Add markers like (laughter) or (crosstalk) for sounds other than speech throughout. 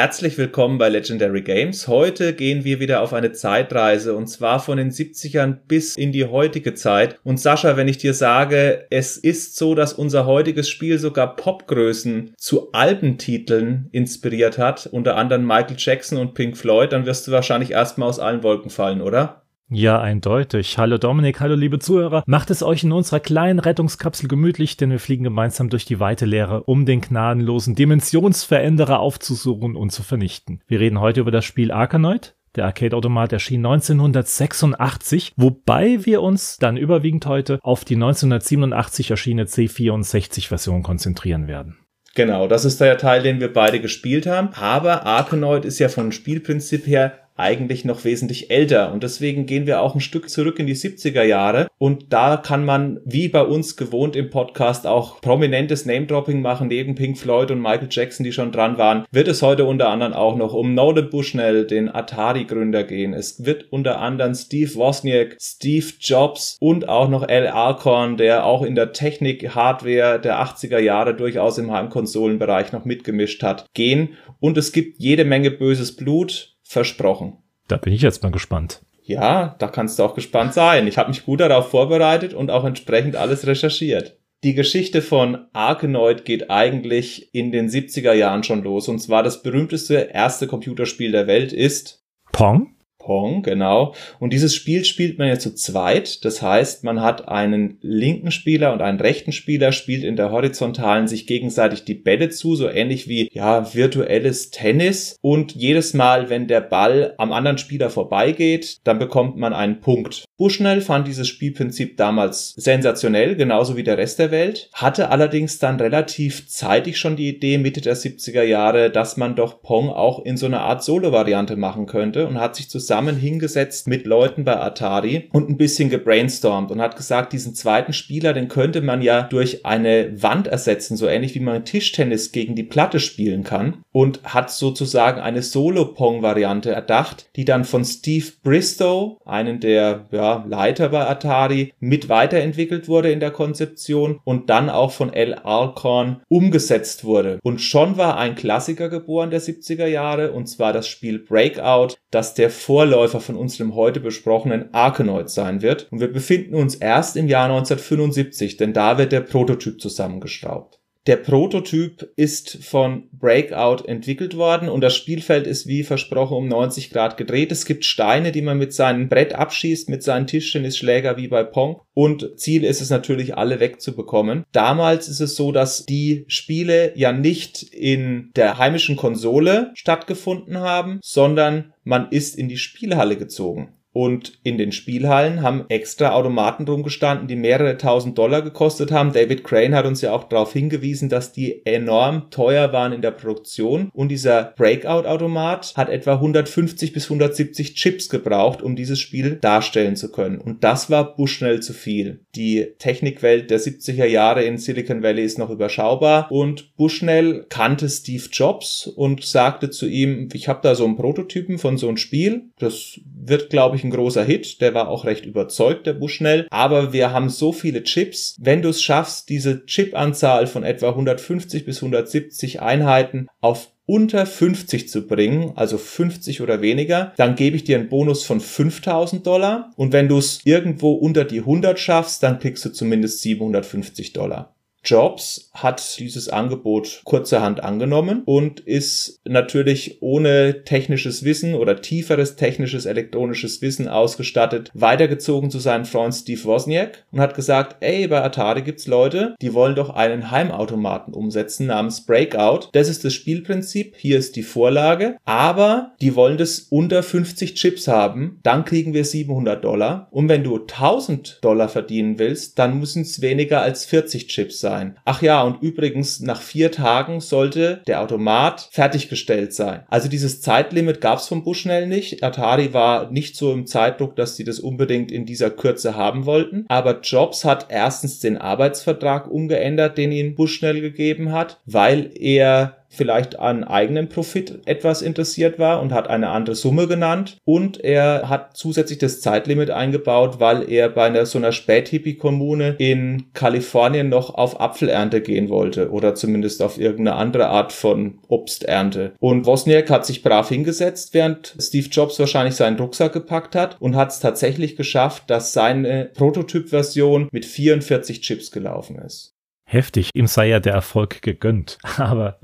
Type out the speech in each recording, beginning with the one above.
Herzlich willkommen bei Legendary Games. Heute gehen wir wieder auf eine Zeitreise und zwar von den 70ern bis in die heutige Zeit. Und Sascha, wenn ich dir sage, es ist so, dass unser heutiges Spiel sogar Popgrößen zu Albentiteln inspiriert hat, unter anderem Michael Jackson und Pink Floyd, dann wirst du wahrscheinlich erstmal aus allen Wolken fallen, oder? Ja, eindeutig. Hallo Dominik, hallo liebe Zuhörer. Macht es euch in unserer kleinen Rettungskapsel gemütlich, denn wir fliegen gemeinsam durch die weite Leere, um den gnadenlosen Dimensionsveränderer aufzusuchen und zu vernichten. Wir reden heute über das Spiel Arkanoid. Der Arcade-Automat erschien 1986, wobei wir uns dann überwiegend heute auf die 1987 erschienene C64-Version konzentrieren werden. Genau, das ist der Teil, den wir beide gespielt haben. Aber Arkanoid ist ja vom Spielprinzip her eigentlich noch wesentlich älter. Und deswegen gehen wir auch ein Stück zurück in die 70er Jahre. Und da kann man, wie bei uns gewohnt im Podcast, auch prominentes Name-Dropping machen, neben Pink Floyd und Michael Jackson, die schon dran waren. Wird es heute unter anderem auch noch um Nolan Bushnell, den Atari-Gründer, gehen. Es wird unter anderem Steve Wozniak, Steve Jobs und auch noch Al Alcorn, der auch in der Technik, Hardware der 80er Jahre durchaus im Heimkonsolenbereich noch mitgemischt hat, gehen. Und es gibt jede Menge böses Blut, versprochen. Da bin ich jetzt mal gespannt. Ja, da kannst du auch gespannt sein. Ich habe mich gut darauf vorbereitet und auch entsprechend alles recherchiert. Die Geschichte von Arkanoid geht eigentlich in den 70er Jahren schon los. Und zwar das berühmteste erste Computerspiel der Welt ist Pong? Pong, genau. Und dieses Spiel spielt man ja zu zweit. Das heißt, man hat einen linken Spieler und einen rechten Spieler, spielt in der horizontalen sich gegenseitig die Bälle zu, so ähnlich wie, ja, virtuelles Tennis. Und jedes Mal, wenn der Ball am anderen Spieler vorbeigeht, dann bekommt man einen Punkt. Bushnell fand dieses Spielprinzip damals sensationell, genauso wie der Rest der Welt, hatte allerdings dann relativ zeitig schon die Idee, Mitte der 70er Jahre, dass man doch Pong auch in so einer Art Solo-Variante machen könnte und hat sich zusammen hingesetzt mit Leuten bei Atari und ein bisschen gebrainstormt und hat gesagt, diesen zweiten Spieler, den könnte man ja durch eine Wand ersetzen, so ähnlich wie man Tischtennis gegen die Platte spielen kann und hat sozusagen eine Solo-Pong-Variante erdacht, die dann von Steve Bristow, einen der ja, Leiter bei Atari, mit weiterentwickelt wurde in der Konzeption und dann auch von L. Alcorn umgesetzt wurde. Und schon war ein Klassiker geboren der 70er Jahre und zwar das Spiel Breakout, das der Vorläufer von unserem heute besprochenen Arkanoid sein wird. Und wir befinden uns erst im Jahr 1975, denn da wird der Prototyp zusammengeschraubt. Der Prototyp ist von Breakout entwickelt worden und das Spielfeld ist wie versprochen um 90 Grad gedreht. Es gibt Steine, die man mit seinem Brett abschießt, mit seinen Tischtennisschläger wie bei Pong und Ziel ist es natürlich, alle wegzubekommen. Damals ist es so, dass die Spiele ja nicht in der heimischen Konsole stattgefunden haben, sondern man ist in die Spielhalle gezogen. Und in den Spielhallen haben extra Automaten rumgestanden, die mehrere tausend Dollar gekostet haben. David Crane hat uns ja auch darauf hingewiesen, dass die enorm teuer waren in der Produktion. Und dieser Breakout-Automat hat etwa 150 bis 170 Chips gebraucht, um dieses Spiel darstellen zu können. Und das war Bushnell zu viel. Die Technikwelt der 70er Jahre in Silicon Valley ist noch überschaubar. Und Bushnell kannte Steve Jobs und sagte zu ihm, ich habe da so einen Prototypen von so einem Spiel. Das wird, glaube ich, ein großer Hit. Der war auch recht überzeugt, der Bushnell. Aber wir haben so viele Chips. Wenn du es schaffst, diese Chipanzahl von etwa 150 bis 170 Einheiten auf unter 50 zu bringen, also 50 oder weniger, dann gebe ich dir einen Bonus von 5000 Dollar. Und wenn du es irgendwo unter die 100 schaffst, dann kriegst du zumindest 750 Dollar. Jobs hat dieses Angebot kurzerhand angenommen und ist natürlich ohne technisches Wissen oder tieferes technisches elektronisches Wissen ausgestattet, weitergezogen zu seinem Freund Steve Wozniak und hat gesagt, ey, bei Atari gibt's Leute, die wollen doch einen Heimautomaten umsetzen namens Breakout. Das ist das Spielprinzip, hier ist die Vorlage, aber die wollen das unter 50 Chips haben, dann kriegen wir 700 Dollar und wenn du 1000 Dollar verdienen willst, dann müssen es weniger als 40 Chips sein sein. Ach ja, und übrigens, nach vier Tagen sollte der Automat fertiggestellt sein. Also dieses Zeitlimit gab es vom Bushnell nicht. Atari war nicht so im Zeitdruck, dass sie das unbedingt in dieser Kürze haben wollten. Aber Jobs hat erstens den Arbeitsvertrag umgeändert, den ihnen Bushnell gegeben hat, weil er vielleicht an eigenen Profit etwas interessiert war und hat eine andere Summe genannt. Und er hat zusätzlich das Zeitlimit eingebaut, weil er bei einer so einer Späthippie-Kommune in Kalifornien noch auf Apfelernte gehen wollte oder zumindest auf irgendeine andere Art von Obsternte. Und Wozniak hat sich brav hingesetzt, während Steve Jobs wahrscheinlich seinen Rucksack gepackt hat und hat es tatsächlich geschafft, dass seine Prototyp-Version mit 44 Chips gelaufen ist heftig. Ihm sei ja der Erfolg gegönnt. (laughs) Aber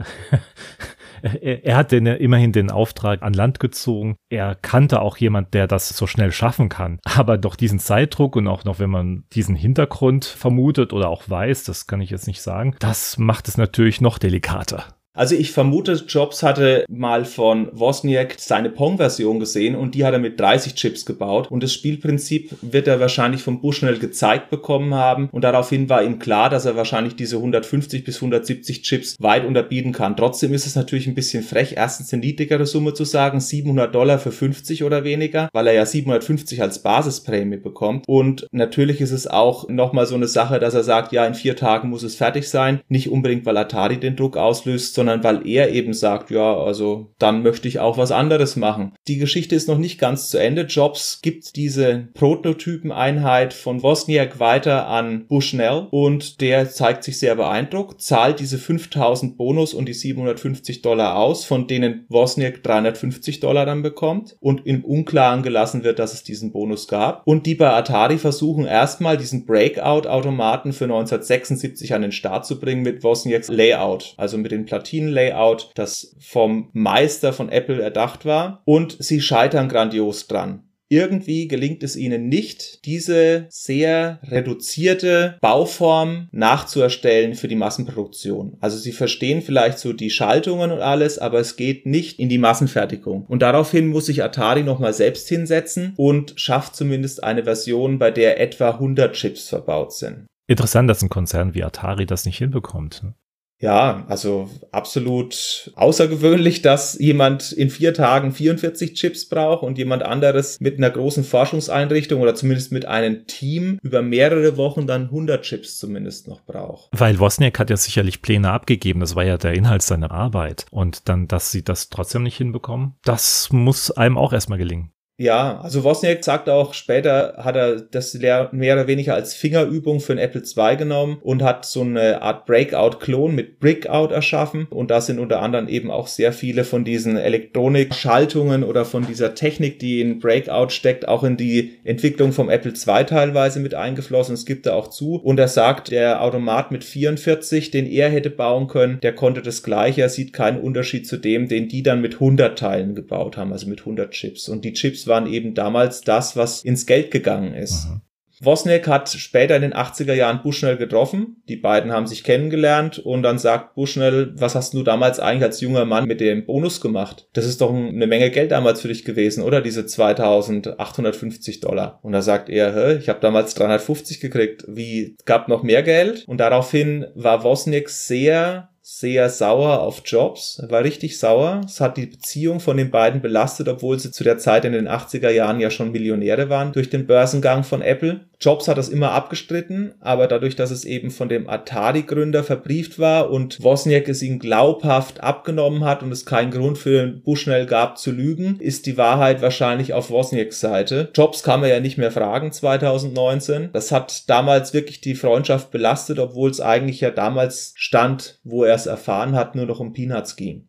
(laughs) er, hat den, immerhin den Auftrag an Land gezogen. Er kannte auch jemand, der das so schnell schaffen kann. Aber doch diesen Zeitdruck und auch noch, wenn man diesen Hintergrund vermutet oder auch weiß, das kann ich jetzt nicht sagen, das macht es natürlich noch delikater. Also ich vermute, Jobs hatte mal von Wozniak seine Pong-Version gesehen und die hat er mit 30 Chips gebaut. Und das Spielprinzip wird er wahrscheinlich vom Bushnell gezeigt bekommen haben. Und daraufhin war ihm klar, dass er wahrscheinlich diese 150 bis 170 Chips weit unterbieten kann. Trotzdem ist es natürlich ein bisschen frech, erstens eine niedrigere Summe zu sagen, 700 Dollar für 50 oder weniger, weil er ja 750 als Basisprämie bekommt. Und natürlich ist es auch nochmal so eine Sache, dass er sagt, ja, in vier Tagen muss es fertig sein, nicht unbedingt, weil Atari den Druck auslöst, sondern sondern weil er eben sagt, ja, also dann möchte ich auch was anderes machen. Die Geschichte ist noch nicht ganz zu Ende. Jobs gibt diese Prototypeneinheit von Wozniak weiter an Bushnell und der zeigt sich sehr beeindruckt, zahlt diese 5000 Bonus und die 750 Dollar aus, von denen Wozniak 350 Dollar dann bekommt und im Unklaren gelassen wird, dass es diesen Bonus gab. Und die bei Atari versuchen erstmal diesen Breakout-Automaten für 1976 an den Start zu bringen mit Wozniaks Layout, also mit den Platinen Maschinenlayout, das vom Meister von Apple erdacht war. Und sie scheitern grandios dran. Irgendwie gelingt es ihnen nicht, diese sehr reduzierte Bauform nachzuerstellen für die Massenproduktion. Also sie verstehen vielleicht so die Schaltungen und alles, aber es geht nicht in die Massenfertigung. Und daraufhin muss sich Atari nochmal selbst hinsetzen und schafft zumindest eine Version, bei der etwa 100 Chips verbaut sind. Interessant, dass ein Konzern wie Atari das nicht hinbekommt. Ja, also absolut außergewöhnlich, dass jemand in vier Tagen 44 Chips braucht und jemand anderes mit einer großen Forschungseinrichtung oder zumindest mit einem Team über mehrere Wochen dann 100 Chips zumindest noch braucht. Weil Wozniak hat ja sicherlich Pläne abgegeben, das war ja der Inhalt seiner Arbeit. Und dann, dass sie das trotzdem nicht hinbekommen, das muss einem auch erstmal gelingen. Ja, also Wozniak sagt auch, später hat er das mehr oder weniger als Fingerübung für ein Apple II genommen und hat so eine Art Breakout-Klon mit Brickout erschaffen. Und da sind unter anderem eben auch sehr viele von diesen Elektronik-Schaltungen oder von dieser Technik, die in Breakout steckt, auch in die Entwicklung vom Apple II teilweise mit eingeflossen. Es gibt da auch zu. Und er sagt, der Automat mit 44, den er hätte bauen können, der konnte das gleiche. Er sieht keinen Unterschied zu dem, den die dann mit 100 Teilen gebaut haben, also mit 100 Chips. Und die Chips waren eben damals das, was ins Geld gegangen ist. Mhm. Wozniak hat später in den 80er Jahren Bushnell getroffen. Die beiden haben sich kennengelernt und dann sagt Bushnell, was hast du damals eigentlich als junger Mann mit dem Bonus gemacht? Das ist doch eine Menge Geld damals für dich gewesen, oder? Diese 2850 Dollar. Und da sagt er, Hä, ich habe damals 350 gekriegt. Wie, gab noch mehr Geld? Und daraufhin war Wozniak sehr sehr sauer auf Jobs. War richtig sauer. Es hat die Beziehung von den beiden belastet, obwohl sie zu der Zeit in den 80er Jahren ja schon Millionäre waren durch den Börsengang von Apple. Jobs hat das immer abgestritten, aber dadurch, dass es eben von dem Atari-Gründer verbrieft war und Wozniak es ihm glaubhaft abgenommen hat und es keinen Grund für Bushnell gab zu lügen, ist die Wahrheit wahrscheinlich auf Wozniaks Seite. Jobs kann man ja nicht mehr fragen 2019. Das hat damals wirklich die Freundschaft belastet, obwohl es eigentlich ja damals stand, wo er es erfahren hat, nur noch um Peanuts ging.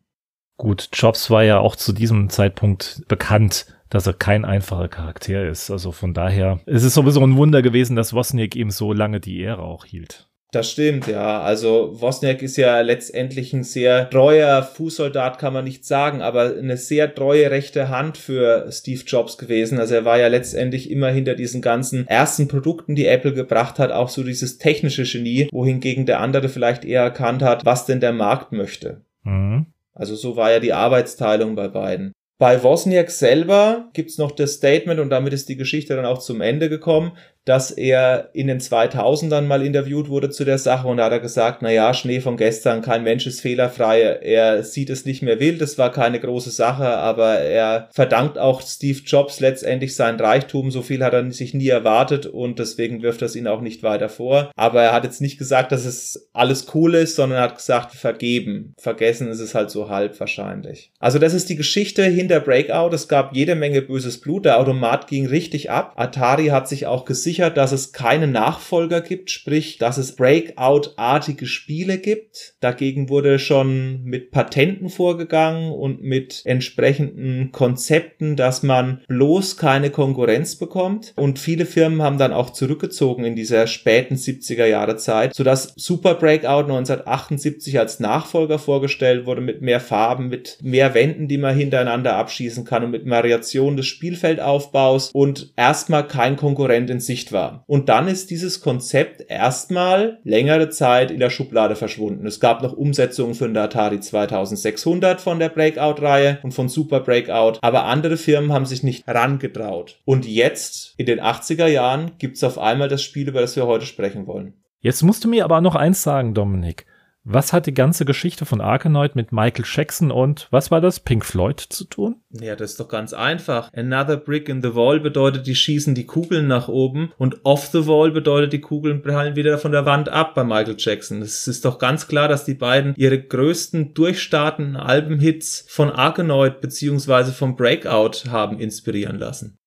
Gut, Jobs war ja auch zu diesem Zeitpunkt bekannt dass er kein einfacher Charakter ist. Also von daher es ist es sowieso ein Wunder gewesen, dass Wozniak ihm so lange die Ehre auch hielt. Das stimmt, ja. Also Wozniak ist ja letztendlich ein sehr treuer Fußsoldat, kann man nicht sagen, aber eine sehr treue rechte Hand für Steve Jobs gewesen. Also er war ja letztendlich immer hinter diesen ganzen ersten Produkten, die Apple gebracht hat, auch so dieses technische Genie, wohingegen der andere vielleicht eher erkannt hat, was denn der Markt möchte. Mhm. Also so war ja die Arbeitsteilung bei beiden. Bei Wozniak selber gibt's noch das Statement und damit ist die Geschichte dann auch zum Ende gekommen, dass er in den 2000ern mal interviewt wurde zu der Sache und da hat er gesagt, na Schnee von gestern, kein Mensch ist fehlerfrei. Er sieht es nicht mehr wild, es war keine große Sache, aber er verdankt auch Steve Jobs letztendlich sein Reichtum. So viel hat er sich nie erwartet und deswegen wirft es ihn auch nicht weiter vor. Aber er hat jetzt nicht gesagt, dass es alles cool ist, sondern er hat gesagt, vergeben. Vergessen ist es halt so halb wahrscheinlich. Also das ist die Geschichte hinter Breakout. Es gab jede Menge böses Blut. Der Automat ging richtig ab. Atari hat sich auch gesichert, dass es keine Nachfolger gibt, sprich, dass es Breakout-artige Spiele gibt. Dagegen wurde schon mit Patenten vorgegangen und mit entsprechenden Konzepten, dass man bloß keine Konkurrenz bekommt. Und viele Firmen haben dann auch zurückgezogen in dieser späten 70er Jahre Zeit, sodass Super Breakout 1978 als Nachfolger vorgestellt wurde mit mehr Farben, mit mehr Wänden, die man hintereinander abschießen kann und mit Variationen des Spielfeldaufbaus und erstmal kein Konkurrent in Sicht war. Und dann ist dieses Konzept erstmal längere Zeit in der Schublade verschwunden. Es gab noch Umsetzungen für den Atari 2600 von der Breakout-Reihe und von Super Breakout, aber andere Firmen haben sich nicht herangetraut. Und jetzt, in den 80er Jahren, gibt es auf einmal das Spiel, über das wir heute sprechen wollen. Jetzt musst du mir aber noch eins sagen, Dominik. Was hat die ganze Geschichte von Arkanoid mit Michael Jackson und was war das, Pink Floyd zu tun? Ja, das ist doch ganz einfach. Another Brick in the Wall bedeutet, die schießen die Kugeln nach oben und Off the Wall bedeutet, die Kugeln prallen wieder von der Wand ab bei Michael Jackson. Es ist doch ganz klar, dass die beiden ihre größten durchstartenden Albenhits von Arkanoid beziehungsweise vom Breakout haben inspirieren lassen.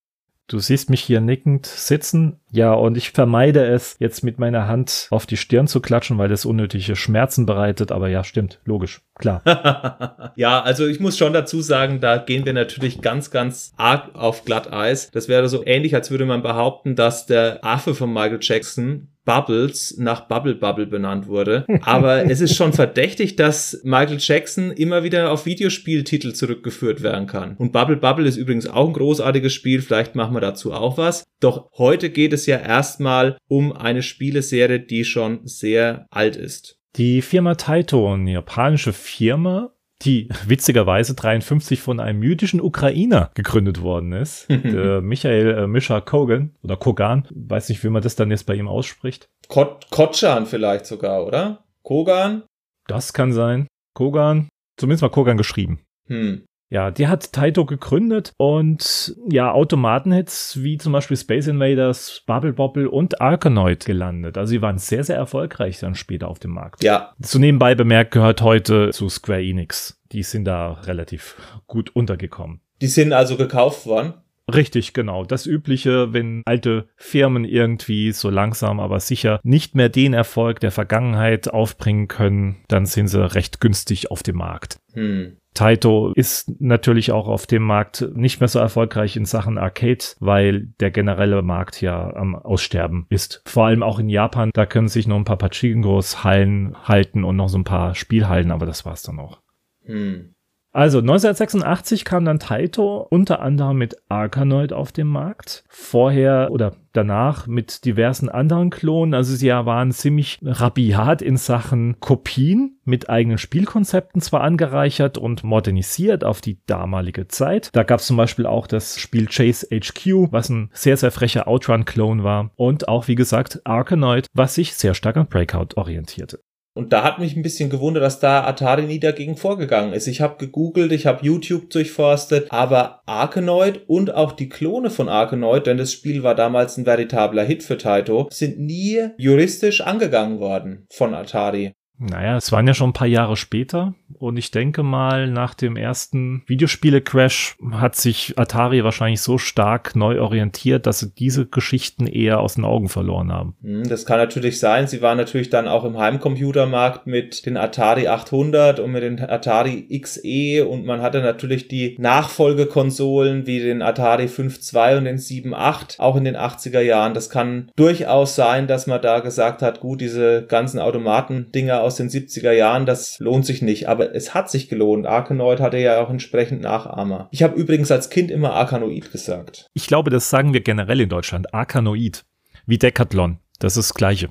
Du siehst mich hier nickend sitzen. Ja, und ich vermeide es, jetzt mit meiner Hand auf die Stirn zu klatschen, weil das unnötige Schmerzen bereitet. Aber ja, stimmt, logisch, klar. (laughs) ja, also ich muss schon dazu sagen, da gehen wir natürlich ganz, ganz arg auf Glatteis. Das wäre so ähnlich, als würde man behaupten, dass der Affe von Michael Jackson Bubbles nach Bubble Bubble benannt wurde. (laughs) Aber es ist schon verdächtig, dass Michael Jackson immer wieder auf Videospieltitel zurückgeführt werden kann. Und Bubble Bubble ist übrigens auch ein großartiges Spiel. Vielleicht machen wir dazu auch was. Doch heute geht es ja erstmal um eine Spieleserie, die schon sehr alt ist. Die Firma Taito, eine japanische Firma, die witzigerweise 53 von einem jüdischen Ukrainer gegründet worden ist. (laughs) Michael äh, Mischa Kogan oder Kogan, weiß nicht, wie man das dann jetzt bei ihm ausspricht. Kot Kotschan vielleicht sogar, oder? Kogan? Das kann sein. Kogan, zumindest mal Kogan geschrieben. Hm. Ja, die hat Taito gegründet und ja, Automatenhits wie zum Beispiel Space Invaders, Bubble Bobble und Arkanoid gelandet. Also sie waren sehr, sehr erfolgreich dann später auf dem Markt. Ja. So nebenbei bemerkt gehört heute zu Square Enix. Die sind da relativ gut untergekommen. Die sind also gekauft worden? Richtig, genau. Das Übliche, wenn alte Firmen irgendwie so langsam, aber sicher nicht mehr den Erfolg der Vergangenheit aufbringen können, dann sind sie recht günstig auf dem Markt. Hm. Taito ist natürlich auch auf dem Markt nicht mehr so erfolgreich in Sachen Arcade, weil der generelle Markt ja am Aussterben ist. Vor allem auch in Japan, da können sich noch ein paar Pachingos Hallen halten und noch so ein paar Spielhallen, aber das war's dann auch. Hm. Also 1986 kam dann Taito unter anderem mit Arkanoid auf den Markt. Vorher oder danach mit diversen anderen Klonen. Also sie waren ziemlich rabiat in Sachen Kopien mit eigenen Spielkonzepten zwar angereichert und modernisiert auf die damalige Zeit. Da gab es zum Beispiel auch das Spiel Chase HQ, was ein sehr, sehr frecher Outrun-Klon war. Und auch, wie gesagt, Arkanoid, was sich sehr stark an Breakout orientierte. Und da hat mich ein bisschen gewundert, dass da Atari nie dagegen vorgegangen ist. Ich habe gegoogelt, ich habe YouTube durchforstet, aber Arkanoid und auch die Klone von Arkanoid, denn das Spiel war damals ein veritabler Hit für Taito, sind nie juristisch angegangen worden von Atari. Naja, es waren ja schon ein paar Jahre später und ich denke mal, nach dem ersten Videospiele-Crash hat sich Atari wahrscheinlich so stark neu orientiert, dass sie diese Geschichten eher aus den Augen verloren haben. Hm, das kann natürlich sein. Sie waren natürlich dann auch im Heimcomputermarkt mit den Atari 800 und mit den Atari XE und man hatte natürlich die Nachfolgekonsolen wie den Atari 5.2 und den 7.8 auch in den 80er Jahren. Das kann durchaus sein, dass man da gesagt hat, gut, diese ganzen Automaten-Dinger aus aus den 70er Jahren, das lohnt sich nicht, aber es hat sich gelohnt. Arkanoid hatte ja auch entsprechend Nachahmer. Ich habe übrigens als Kind immer Arkanoid gesagt. Ich glaube, das sagen wir generell in Deutschland. Arkanoid. Wie Decathlon. Das ist das Gleiche.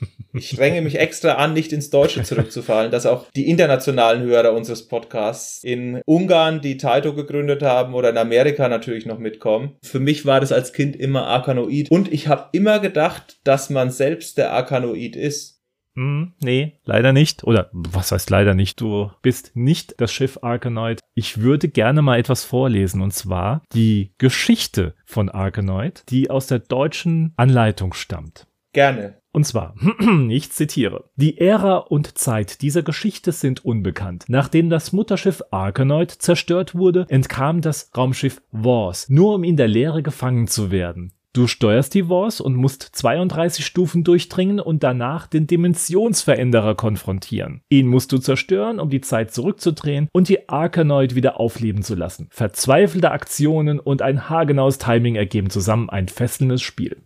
(laughs) Ich strenge mich extra an, nicht ins Deutsche zurückzufallen, dass auch die internationalen Hörer unseres Podcasts in Ungarn, die Taito gegründet haben oder in Amerika natürlich noch mitkommen. Für mich war das als Kind immer Arkanoid und ich habe immer gedacht, dass man selbst der Arkanoid ist. Hm, nee, leider nicht. Oder was heißt leider nicht? Du bist nicht das Schiff Arkanoid. Ich würde gerne mal etwas vorlesen und zwar die Geschichte von Arkanoid, die aus der deutschen Anleitung stammt. Gerne. Und zwar, (clears throat) ich zitiere, die Ära und Zeit dieser Geschichte sind unbekannt. Nachdem das Mutterschiff Arkanoid zerstört wurde, entkam das Raumschiff Wars, nur um in der Leere gefangen zu werden. Du steuerst die Wars und musst 32 Stufen durchdringen und danach den Dimensionsveränderer konfrontieren. Ihn musst du zerstören, um die Zeit zurückzudrehen und die Arkanoid wieder aufleben zu lassen. Verzweifelte Aktionen und ein haargenaues Timing ergeben zusammen ein fesselndes Spiel.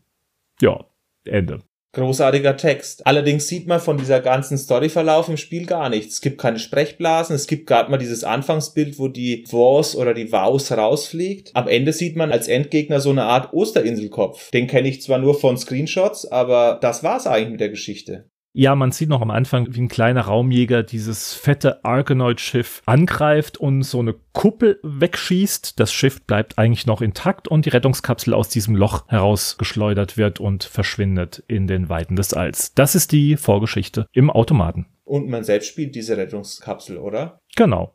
Ja, Ende. Großartiger Text. Allerdings sieht man von dieser ganzen Storyverlauf im Spiel gar nichts. Es gibt keine Sprechblasen, es gibt gerade mal dieses Anfangsbild, wo die Wars oder die Waus rausfliegt. Am Ende sieht man als Endgegner so eine Art Osterinselkopf. Den kenne ich zwar nur von Screenshots, aber das war's eigentlich mit der Geschichte. Ja, man sieht noch am Anfang, wie ein kleiner Raumjäger dieses fette Arkanoid-Schiff angreift und so eine Kuppel wegschießt. Das Schiff bleibt eigentlich noch intakt und die Rettungskapsel aus diesem Loch herausgeschleudert wird und verschwindet in den Weiten des Alls. Das ist die Vorgeschichte im Automaten. Und man selbst spielt diese Rettungskapsel, oder? Genau.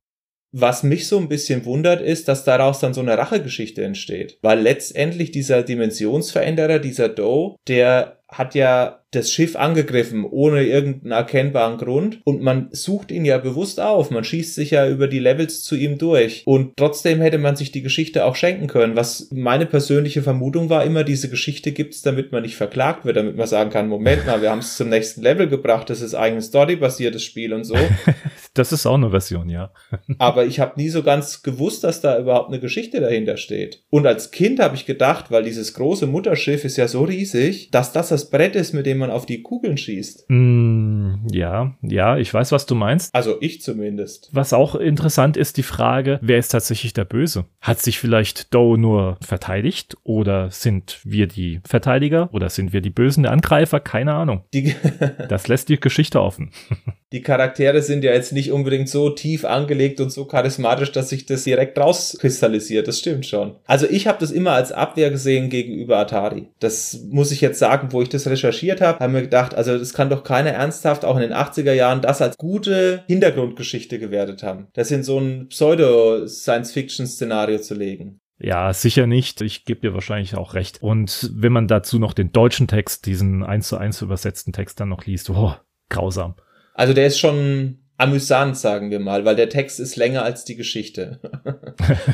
Was mich so ein bisschen wundert, ist, dass daraus dann so eine Rachegeschichte entsteht. Weil letztendlich dieser Dimensionsveränderer, dieser Doe, der hat ja das Schiff angegriffen, ohne irgendeinen erkennbaren Grund. Und man sucht ihn ja bewusst auf. Man schießt sich ja über die Levels zu ihm durch. Und trotzdem hätte man sich die Geschichte auch schenken können. Was meine persönliche Vermutung war immer, diese Geschichte gibt's, damit man nicht verklagt wird, damit man sagen kann, Moment mal, wir haben es zum nächsten Level gebracht, das ist eigentlich ein storybasiertes Spiel und so. (laughs) das ist auch eine Version, ja. (laughs) Aber ich habe nie so ganz gewusst, dass da überhaupt eine Geschichte dahinter steht. Und als Kind habe ich gedacht, weil dieses große Mutterschiff ist ja so riesig, dass das das Brett ist, mit dem man auf die Kugeln schießt. Mm, ja, ja, ich weiß, was du meinst. Also ich zumindest. Was auch interessant ist, die Frage, wer ist tatsächlich der Böse? Hat sich vielleicht Doe nur verteidigt oder sind wir die Verteidiger oder sind wir die bösen Angreifer? Keine Ahnung. Das lässt die Geschichte offen. (laughs) die Charaktere sind ja jetzt nicht unbedingt so tief angelegt und so charismatisch, dass sich das direkt rauskristallisiert. Das stimmt schon. Also ich habe das immer als Abwehr gesehen gegenüber Atari. Das muss ich jetzt sagen, wo ich das recherchiert habe, haben wir gedacht, also das kann doch keiner ernsthaft auch in den 80er Jahren das als gute Hintergrundgeschichte gewertet haben. Das in so ein Pseudo-Science-Fiction-Szenario zu legen. Ja, sicher nicht. Ich gebe dir wahrscheinlich auch recht. Und wenn man dazu noch den deutschen Text, diesen eins zu eins übersetzten Text dann noch liest, oh, grausam. Also der ist schon amüsant, sagen wir mal, weil der Text ist länger als die Geschichte.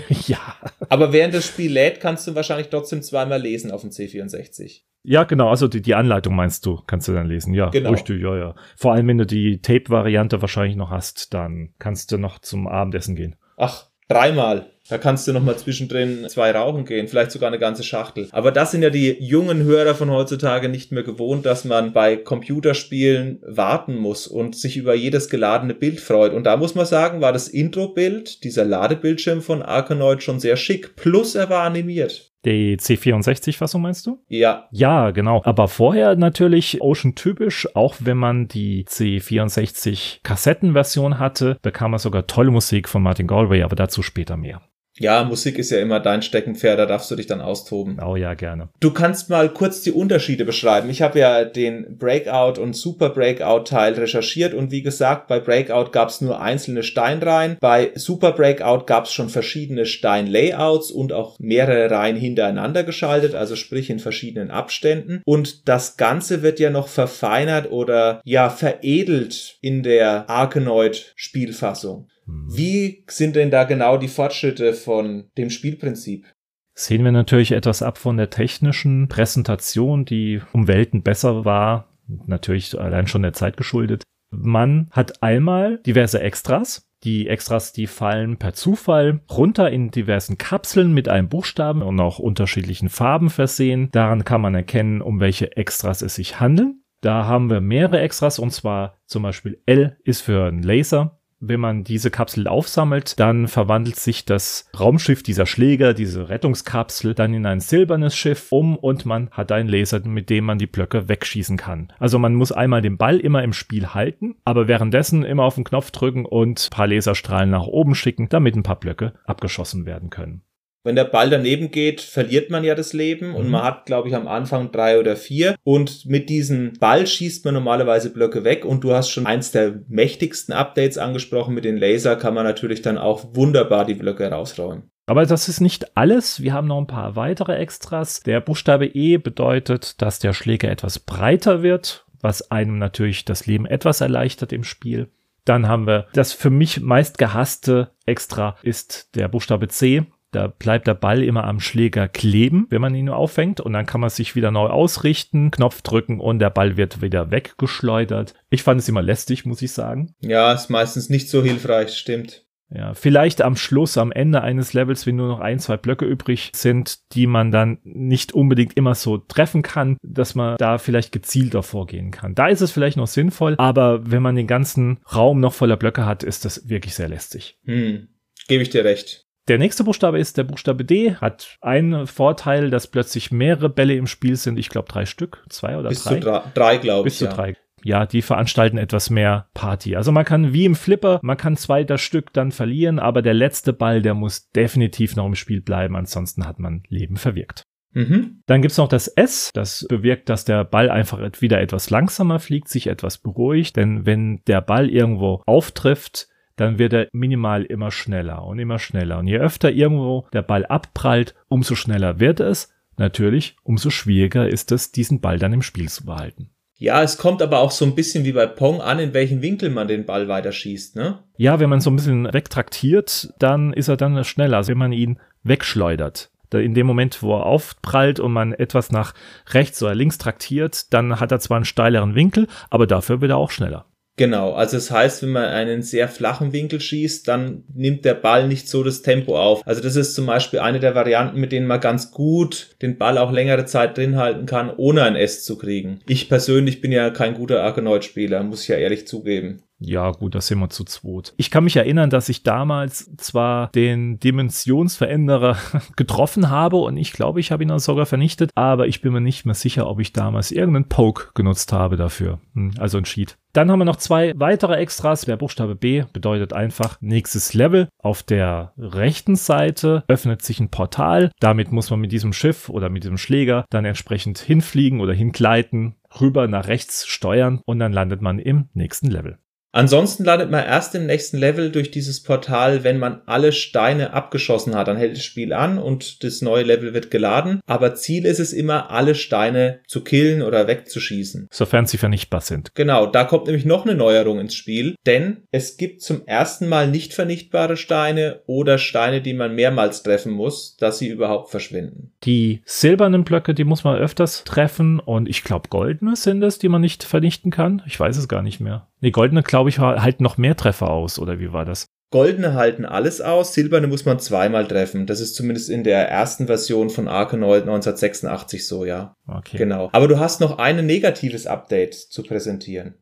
(laughs) ja. Aber während das Spiel lädt, kannst du wahrscheinlich trotzdem zweimal lesen auf dem C64. Ja, genau, also die, die Anleitung meinst du, kannst du dann lesen. Ja, genau. richtig, ja, ja. Vor allem, wenn du die Tape-Variante wahrscheinlich noch hast, dann kannst du noch zum Abendessen gehen. Ach, dreimal. Da kannst du noch mal zwischendrin zwei rauchen gehen, vielleicht sogar eine ganze Schachtel. Aber das sind ja die jungen Hörer von heutzutage nicht mehr gewohnt, dass man bei Computerspielen warten muss und sich über jedes geladene Bild freut. Und da muss man sagen, war das Intro-Bild, dieser Ladebildschirm von Arkanoid schon sehr schick. Plus er war animiert. Die C64-Fassung meinst du? Ja. Ja, genau. Aber vorher natürlich Ocean-typisch, auch wenn man die C64-Kassettenversion hatte, bekam man sogar tolle Musik von Martin Galway, aber dazu später mehr. Ja, Musik ist ja immer dein Steckenpferd, da darfst du dich dann austoben. Oh ja, gerne. Du kannst mal kurz die Unterschiede beschreiben. Ich habe ja den Breakout und Super Breakout Teil recherchiert und wie gesagt, bei Breakout gab es nur einzelne Steinreihen. Bei Super Breakout gab es schon verschiedene Steinlayouts und auch mehrere Reihen hintereinander geschaltet, also sprich in verschiedenen Abständen. Und das Ganze wird ja noch verfeinert oder ja veredelt in der Arkanoid Spielfassung. Mhm. Wie sind denn da genau die Fortschritte von dem Spielprinzip? Sehen wir natürlich etwas ab von der technischen Präsentation, die um Welten besser war, natürlich allein schon der Zeit geschuldet. Man hat einmal diverse Extras. Die Extras, die fallen per Zufall runter in diversen Kapseln mit einem Buchstaben und auch unterschiedlichen Farben versehen. Daran kann man erkennen, um welche Extras es sich handelt. Da haben wir mehrere Extras und zwar zum Beispiel L ist für einen Laser, wenn man diese Kapsel aufsammelt, dann verwandelt sich das Raumschiff dieser Schläger, diese Rettungskapsel, dann in ein silbernes Schiff um und man hat einen Laser, mit dem man die Blöcke wegschießen kann. Also man muss einmal den Ball immer im Spiel halten, aber währenddessen immer auf den Knopf drücken und ein paar Laserstrahlen nach oben schicken, damit ein paar Blöcke abgeschossen werden können. Wenn der Ball daneben geht, verliert man ja das Leben und mhm. man hat, glaube ich, am Anfang drei oder vier. Und mit diesem Ball schießt man normalerweise Blöcke weg und du hast schon eins der mächtigsten Updates angesprochen. Mit den Laser kann man natürlich dann auch wunderbar die Blöcke rausräumen. Aber das ist nicht alles. Wir haben noch ein paar weitere Extras. Der Buchstabe E bedeutet, dass der Schläger etwas breiter wird, was einem natürlich das Leben etwas erleichtert im Spiel. Dann haben wir das für mich meist gehasste Extra ist der Buchstabe C. Da bleibt der Ball immer am Schläger kleben, wenn man ihn nur auffängt. Und dann kann man sich wieder neu ausrichten, Knopf drücken und der Ball wird wieder weggeschleudert. Ich fand es immer lästig, muss ich sagen. Ja, ist meistens nicht so hilfreich, stimmt. Ja, vielleicht am Schluss, am Ende eines Levels, wenn nur noch ein, zwei Blöcke übrig sind, die man dann nicht unbedingt immer so treffen kann, dass man da vielleicht gezielter vorgehen kann. Da ist es vielleicht noch sinnvoll, aber wenn man den ganzen Raum noch voller Blöcke hat, ist das wirklich sehr lästig. Hm, gebe ich dir recht. Der nächste Buchstabe ist der Buchstabe D, hat einen Vorteil, dass plötzlich mehrere Bälle im Spiel sind. Ich glaube drei Stück, zwei oder Bis drei. Bis zu drei, drei glaube ich. Bis zu ja. drei. Ja, die veranstalten etwas mehr Party. Also man kann wie im Flipper, man kann zwei das Stück dann verlieren, aber der letzte Ball, der muss definitiv noch im Spiel bleiben, ansonsten hat man Leben verwirkt. Mhm. Dann gibt's noch das S, das bewirkt, dass der Ball einfach wieder etwas langsamer fliegt, sich etwas beruhigt, denn wenn der Ball irgendwo auftrifft, dann wird er minimal immer schneller und immer schneller. Und je öfter irgendwo der Ball abprallt, umso schneller wird es. Natürlich, umso schwieriger ist es, diesen Ball dann im Spiel zu behalten. Ja, es kommt aber auch so ein bisschen wie bei Pong an, in welchen Winkel man den Ball weiterschießt, ne? Ja, wenn man so ein bisschen wegtraktiert, dann ist er dann schneller, als wenn man ihn wegschleudert. In dem Moment, wo er aufprallt und man etwas nach rechts oder links traktiert, dann hat er zwar einen steileren Winkel, aber dafür wird er auch schneller. Genau, also das heißt, wenn man einen sehr flachen Winkel schießt, dann nimmt der Ball nicht so das Tempo auf. Also das ist zum Beispiel eine der Varianten, mit denen man ganz gut den Ball auch längere Zeit drin halten kann, ohne ein S zu kriegen. Ich persönlich bin ja kein guter Argonaut-Spieler, muss ich ja ehrlich zugeben. Ja, gut, das sind wir zu zweit. Ich kann mich erinnern, dass ich damals zwar den Dimensionsveränderer (laughs) getroffen habe und ich glaube, ich habe ihn dann sogar vernichtet, aber ich bin mir nicht mehr sicher, ob ich damals irgendeinen Poke genutzt habe dafür. Hm, also ein Cheat. Dann haben wir noch zwei weitere Extras. Der Buchstabe B bedeutet einfach nächstes Level. Auf der rechten Seite öffnet sich ein Portal. Damit muss man mit diesem Schiff oder mit diesem Schläger dann entsprechend hinfliegen oder hingleiten, rüber nach rechts steuern und dann landet man im nächsten Level. Ansonsten landet man erst im nächsten Level durch dieses Portal, wenn man alle Steine abgeschossen hat. Dann hält das Spiel an und das neue Level wird geladen. Aber Ziel ist es immer, alle Steine zu killen oder wegzuschießen. Sofern sie vernichtbar sind. Genau, da kommt nämlich noch eine Neuerung ins Spiel. Denn es gibt zum ersten Mal nicht vernichtbare Steine oder Steine, die man mehrmals treffen muss, dass sie überhaupt verschwinden. Die silbernen Blöcke, die muss man öfters treffen. Und ich glaube, goldene sind es, die man nicht vernichten kann. Ich weiß es gar nicht mehr. Nee, goldene, glaube ich, halten noch mehr Treffer aus, oder wie war das? Goldene halten alles aus, silberne muss man zweimal treffen. Das ist zumindest in der ersten Version von Arkanoid 1986 so, ja. Okay. Genau. Aber du hast noch ein negatives Update zu präsentieren.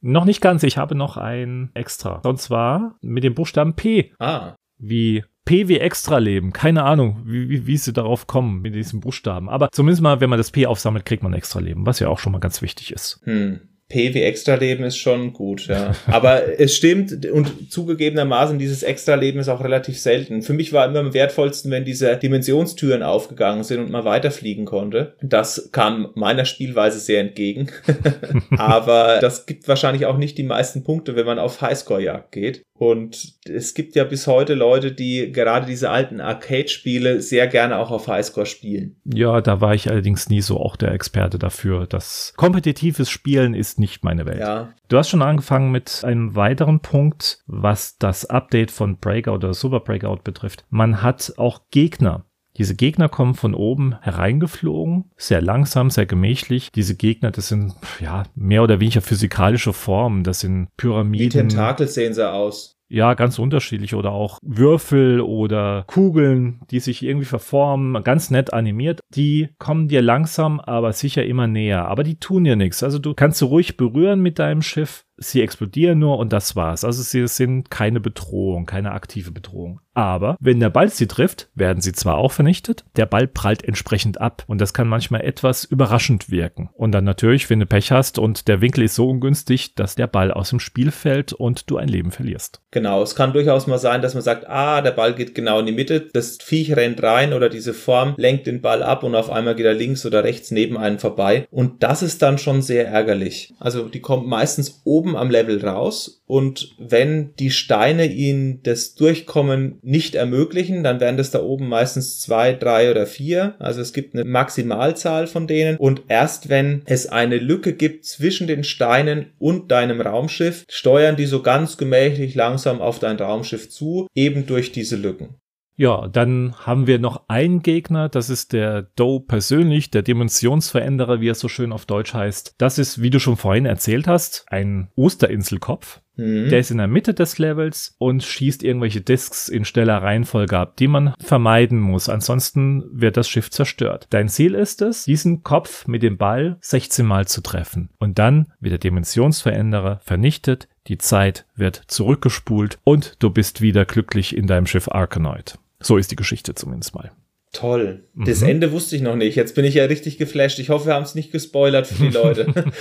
Noch nicht ganz, ich habe noch ein extra. Und zwar mit dem Buchstaben P. Ah. Wie P wie Extra-Leben. Keine Ahnung, wie, wie, wie sie darauf kommen mit diesem Buchstaben. Aber zumindest mal, wenn man das P aufsammelt, kriegt man Extra-Leben, was ja auch schon mal ganz wichtig ist. Hm. P wie Extra-Leben ist schon gut, ja. (laughs) Aber es stimmt und zugegebenermaßen, dieses Extra-Leben ist auch relativ selten. Für mich war immer am wertvollsten, wenn diese Dimensionstüren aufgegangen sind und man weiterfliegen konnte. Das kam meiner Spielweise sehr entgegen. (laughs) (laughs) Aber das gibt wahrscheinlich auch nicht die meisten Punkte, wenn man auf Highscore-Jagd geht. Und es gibt ja bis heute Leute, die gerade diese alten Arcade-Spiele sehr gerne auch auf Highscore spielen. Ja, da war ich allerdings nie so auch der Experte dafür. Das kompetitives Spielen ist nicht meine Welt. Ja. Du hast schon angefangen mit einem weiteren Punkt, was das Update von Breakout oder Super Breakout betrifft. Man hat auch Gegner. Diese Gegner kommen von oben hereingeflogen, sehr langsam, sehr gemächlich. Diese Gegner, das sind ja mehr oder weniger physikalische Formen. Das sind Pyramiden. Wie Tentakel sehen sie aus. Ja, ganz unterschiedlich oder auch Würfel oder Kugeln, die sich irgendwie verformen, ganz nett animiert. Die kommen dir langsam, aber sicher immer näher. Aber die tun dir nichts. Also du kannst sie ruhig berühren mit deinem Schiff sie explodieren nur und das war's. Also sie sind keine Bedrohung, keine aktive Bedrohung. Aber wenn der Ball sie trifft, werden sie zwar auch vernichtet, der Ball prallt entsprechend ab und das kann manchmal etwas überraschend wirken. Und dann natürlich, wenn du Pech hast und der Winkel ist so ungünstig, dass der Ball aus dem Spiel fällt und du ein Leben verlierst. Genau, es kann durchaus mal sein, dass man sagt, ah, der Ball geht genau in die Mitte, das Viech rennt rein oder diese Form lenkt den Ball ab und auf einmal geht er links oder rechts neben einem vorbei und das ist dann schon sehr ärgerlich. Also die kommt meistens oben am Level raus und wenn die Steine ihnen das Durchkommen nicht ermöglichen, dann werden das da oben meistens zwei, drei oder vier. Also es gibt eine Maximalzahl von denen. Und erst wenn es eine Lücke gibt zwischen den Steinen und deinem Raumschiff, steuern die so ganz gemächlich langsam auf dein Raumschiff zu, eben durch diese Lücken. Ja, dann haben wir noch einen Gegner, das ist der Doe persönlich, der Dimensionsveränderer, wie er so schön auf Deutsch heißt. Das ist, wie du schon vorhin erzählt hast, ein Osterinselkopf. Mhm. Der ist in der Mitte des Levels und schießt irgendwelche Disks in schneller Reihenfolge ab, die man vermeiden muss. Ansonsten wird das Schiff zerstört. Dein Ziel ist es, diesen Kopf mit dem Ball 16 Mal zu treffen. Und dann wird der Dimensionsveränderer vernichtet, die Zeit wird zurückgespult und du bist wieder glücklich in deinem Schiff Arkanoid. So ist die Geschichte zumindest mal. Toll. Das mhm. Ende wusste ich noch nicht. Jetzt bin ich ja richtig geflasht. Ich hoffe, wir haben es nicht gespoilert für die (laughs) Leute.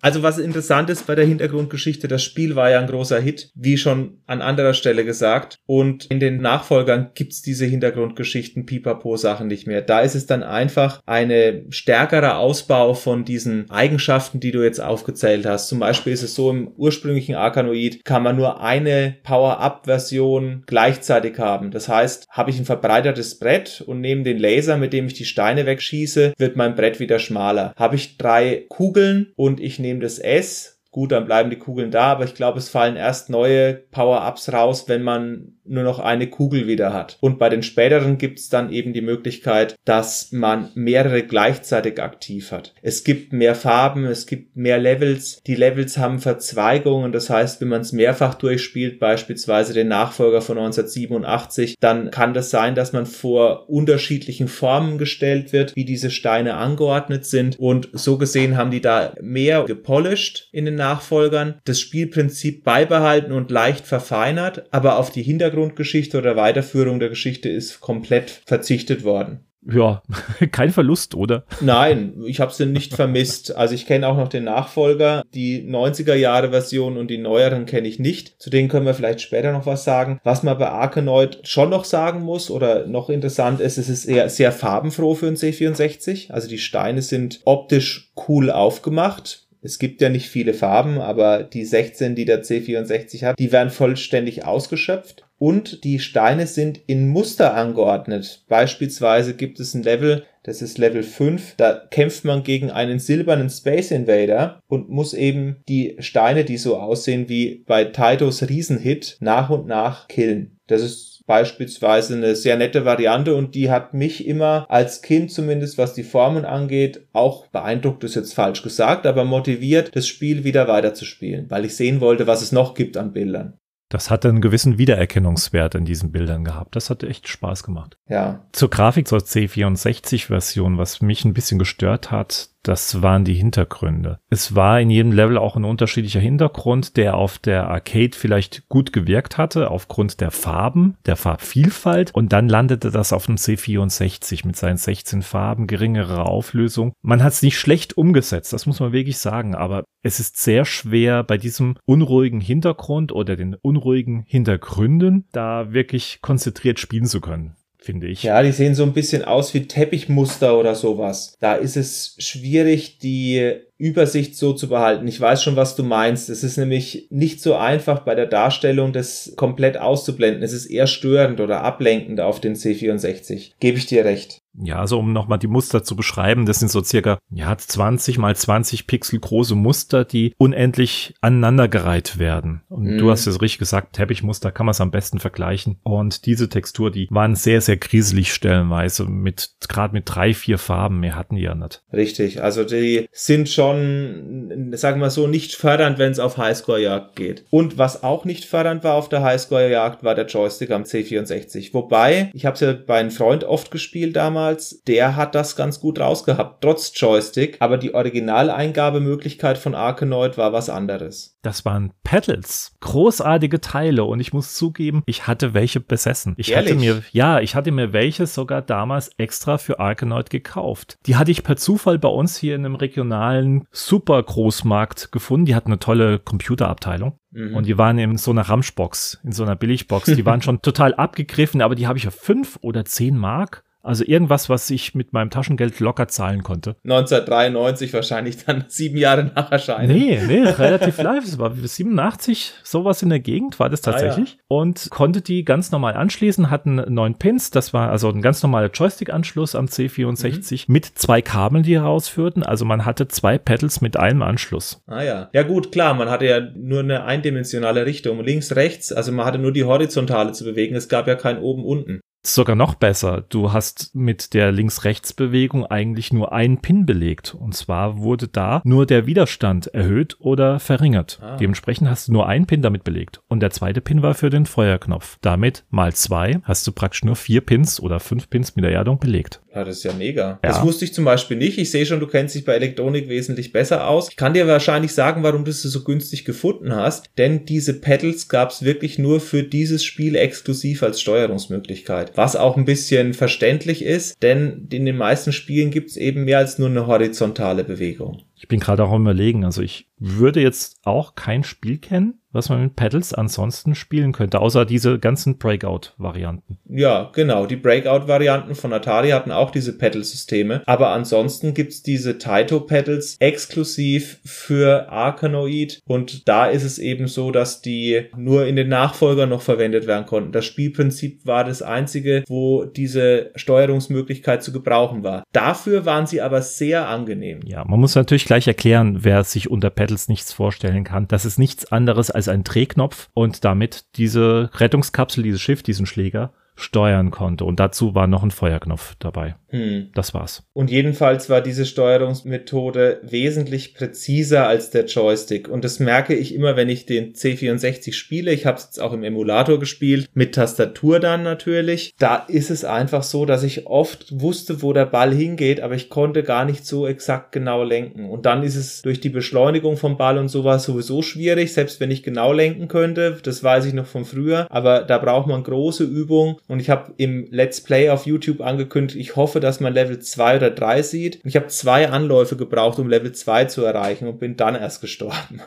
also was interessant ist bei der Hintergrundgeschichte, das Spiel war ja ein großer Hit, wie schon an anderer Stelle gesagt. Und in den Nachfolgern gibt's diese Hintergrundgeschichten, Pipapo-Sachen nicht mehr. Da ist es dann einfach eine stärkerer Ausbau von diesen Eigenschaften, die du jetzt aufgezählt hast. Zum Beispiel ist es so, im ursprünglichen Arkanoid kann man nur eine Power-Up-Version gleichzeitig haben. Das heißt, habe ich ein verbreitertes Brett und und nehme den Laser, mit dem ich die Steine wegschieße, wird mein Brett wieder schmaler. Habe ich drei Kugeln und ich nehme das S, gut, dann bleiben die Kugeln da, aber ich glaube, es fallen erst neue Power-Ups raus, wenn man nur noch eine Kugel wieder hat. Und bei den späteren gibt es dann eben die Möglichkeit, dass man mehrere gleichzeitig aktiv hat. Es gibt mehr Farben, es gibt mehr Levels. Die Levels haben Verzweigungen, das heißt, wenn man es mehrfach durchspielt, beispielsweise den Nachfolger von 1987, dann kann das sein, dass man vor unterschiedlichen Formen gestellt wird, wie diese Steine angeordnet sind. Und so gesehen haben die da mehr gepolished in den Nachfolgern, das Spielprinzip beibehalten und leicht verfeinert, aber auf die Hintergrundgeschichte oder Weiterführung der Geschichte ist komplett verzichtet worden. Ja, (laughs) kein Verlust, oder? Nein, ich habe sie nicht vermisst. Also ich kenne auch noch den Nachfolger, die 90er Jahre Version und die neueren kenne ich nicht. Zu denen können wir vielleicht später noch was sagen. Was man bei Arkanoid schon noch sagen muss oder noch interessant ist, es ist eher sehr farbenfroh für ein C64. Also die Steine sind optisch cool aufgemacht es gibt ja nicht viele Farben, aber die 16, die der C64 hat, die werden vollständig ausgeschöpft. Und die Steine sind in Muster angeordnet. Beispielsweise gibt es ein Level, das ist Level 5, da kämpft man gegen einen silbernen Space Invader und muss eben die Steine, die so aussehen wie bei Taitos Riesenhit, nach und nach killen. Das ist beispielsweise eine sehr nette Variante und die hat mich immer als Kind zumindest, was die Formen angeht, auch beeindruckt, ist jetzt falsch gesagt, aber motiviert, das Spiel wieder weiterzuspielen, weil ich sehen wollte, was es noch gibt an Bildern. Das hat einen gewissen Wiedererkennungswert in diesen Bildern gehabt. Das hat echt Spaß gemacht. Ja. Zur Grafik zur C64-Version, was mich ein bisschen gestört hat, das waren die Hintergründe. Es war in jedem Level auch ein unterschiedlicher Hintergrund, der auf der Arcade vielleicht gut gewirkt hatte, aufgrund der Farben, der Farbvielfalt. Und dann landete das auf dem C64 mit seinen 16 Farben, geringere Auflösung. Man hat es nicht schlecht umgesetzt, das muss man wirklich sagen, aber es ist sehr schwer bei diesem unruhigen Hintergrund oder den unruhigen Hintergründen da wirklich konzentriert spielen zu können finde ich. Ja, die sehen so ein bisschen aus wie Teppichmuster oder sowas. Da ist es schwierig, die Übersicht so zu behalten. Ich weiß schon, was du meinst. Es ist nämlich nicht so einfach bei der Darstellung, das komplett auszublenden. Es ist eher störend oder ablenkend auf den C64. Gebe ich dir recht. Ja, also um nochmal die Muster zu beschreiben, das sind so circa ja, 20 mal 20 Pixel große Muster, die unendlich aneinandergereiht werden. Und mm. du mhm. hast es richtig gesagt, Teppichmuster kann man es am besten vergleichen. Und diese Textur, die waren sehr, sehr grieselig stellenweise, mit gerade mit drei, vier Farben, mehr hatten die ja nicht. Richtig, also die sind schon schon, sagen wir so, nicht fördernd, wenn es auf Highscore-Jagd geht. Und was auch nicht fördernd war auf der Highscore-Jagd, war der Joystick am C64. Wobei, ich habe es ja bei einem Freund oft gespielt damals, der hat das ganz gut rausgehabt, trotz Joystick. Aber die Originaleingabemöglichkeit von Arkanoid war was anderes. Das waren Pedals. Großartige Teile. Und ich muss zugeben, ich hatte welche besessen. Ich Ehrlich? hatte mir, ja, ich hatte mir welche sogar damals extra für Arkanoid gekauft. Die hatte ich per Zufall bei uns hier in einem regionalen Super-Großmarkt gefunden. Die hatten eine tolle Computerabteilung. Mhm. Und die waren in so einer Ramschbox, in so einer Billigbox. Die waren (laughs) schon total abgegriffen, aber die habe ich für fünf oder zehn Mark. Also irgendwas, was ich mit meinem Taschengeld locker zahlen konnte. 1993 wahrscheinlich dann (laughs) sieben Jahre nach Erscheinen. Nee, nee, relativ live. Es war 87, sowas in der Gegend war das Ah, tatsächlich. Und konnte die ganz normal anschließen, hatten neun Pins. Das war also ein ganz normaler Joystick-Anschluss am C64 mit zwei Kabeln, die herausführten. Also man hatte zwei Pedals mit einem Anschluss. Ah ja. Ja gut, klar, man hatte ja nur eine eindimensionale Richtung. Links, rechts, also man hatte nur die Horizontale zu bewegen. Es gab ja kein oben, unten. Sogar noch besser, du hast mit der Links-Rechts-Bewegung eigentlich nur einen Pin belegt. Und zwar wurde da nur der Widerstand erhöht oder verringert. Ah. Dementsprechend hast du nur einen Pin damit belegt. Und der zweite Pin war für den Feuerknopf. Damit mal zwei hast du praktisch nur vier Pins oder fünf Pins mit der Erdung belegt. Ja, das ist ja mega. Ja. Das wusste ich zum Beispiel nicht. Ich sehe schon, du kennst dich bei Elektronik wesentlich besser aus. Ich kann dir wahrscheinlich sagen, warum du es so günstig gefunden hast. Denn diese Pedals gab es wirklich nur für dieses Spiel exklusiv als Steuerungsmöglichkeit. Was auch ein bisschen verständlich ist, denn in den meisten Spielen gibt es eben mehr als nur eine horizontale Bewegung. Ich bin gerade auch am überlegen, also ich würde jetzt auch kein Spiel kennen, was man mit Pedals ansonsten spielen könnte, außer diese ganzen Breakout-Varianten. Ja, genau. Die Breakout-Varianten von Atari hatten auch diese Pedal-Systeme. Aber ansonsten gibt's diese Taito-Pedals exklusiv für Arkanoid. Und da ist es eben so, dass die nur in den Nachfolgern noch verwendet werden konnten. Das Spielprinzip war das einzige, wo diese Steuerungsmöglichkeit zu gebrauchen war. Dafür waren sie aber sehr angenehm. Ja, man muss natürlich gleich erklären, wer sich unter Pedals nichts vorstellen kann. Das ist nichts anderes als ein Drehknopf und damit diese Rettungskapsel, dieses Schiff, diesen Schläger steuern konnte. Und dazu war noch ein Feuerknopf dabei. Hm. Das war's. Und jedenfalls war diese Steuerungsmethode wesentlich präziser als der Joystick. Und das merke ich immer, wenn ich den C64 spiele. Ich habe es jetzt auch im Emulator gespielt, mit Tastatur dann natürlich. Da ist es einfach so, dass ich oft wusste, wo der Ball hingeht, aber ich konnte gar nicht so exakt genau lenken. Und dann ist es durch die Beschleunigung vom Ball und sowas sowieso schwierig, selbst wenn ich genau lenken könnte. Das weiß ich noch von früher. Aber da braucht man große Übung. Und ich habe im Let's Play auf YouTube angekündigt, ich hoffe, dass man Level 2 oder 3 sieht. Ich habe zwei Anläufe gebraucht, um Level 2 zu erreichen und bin dann erst gestorben.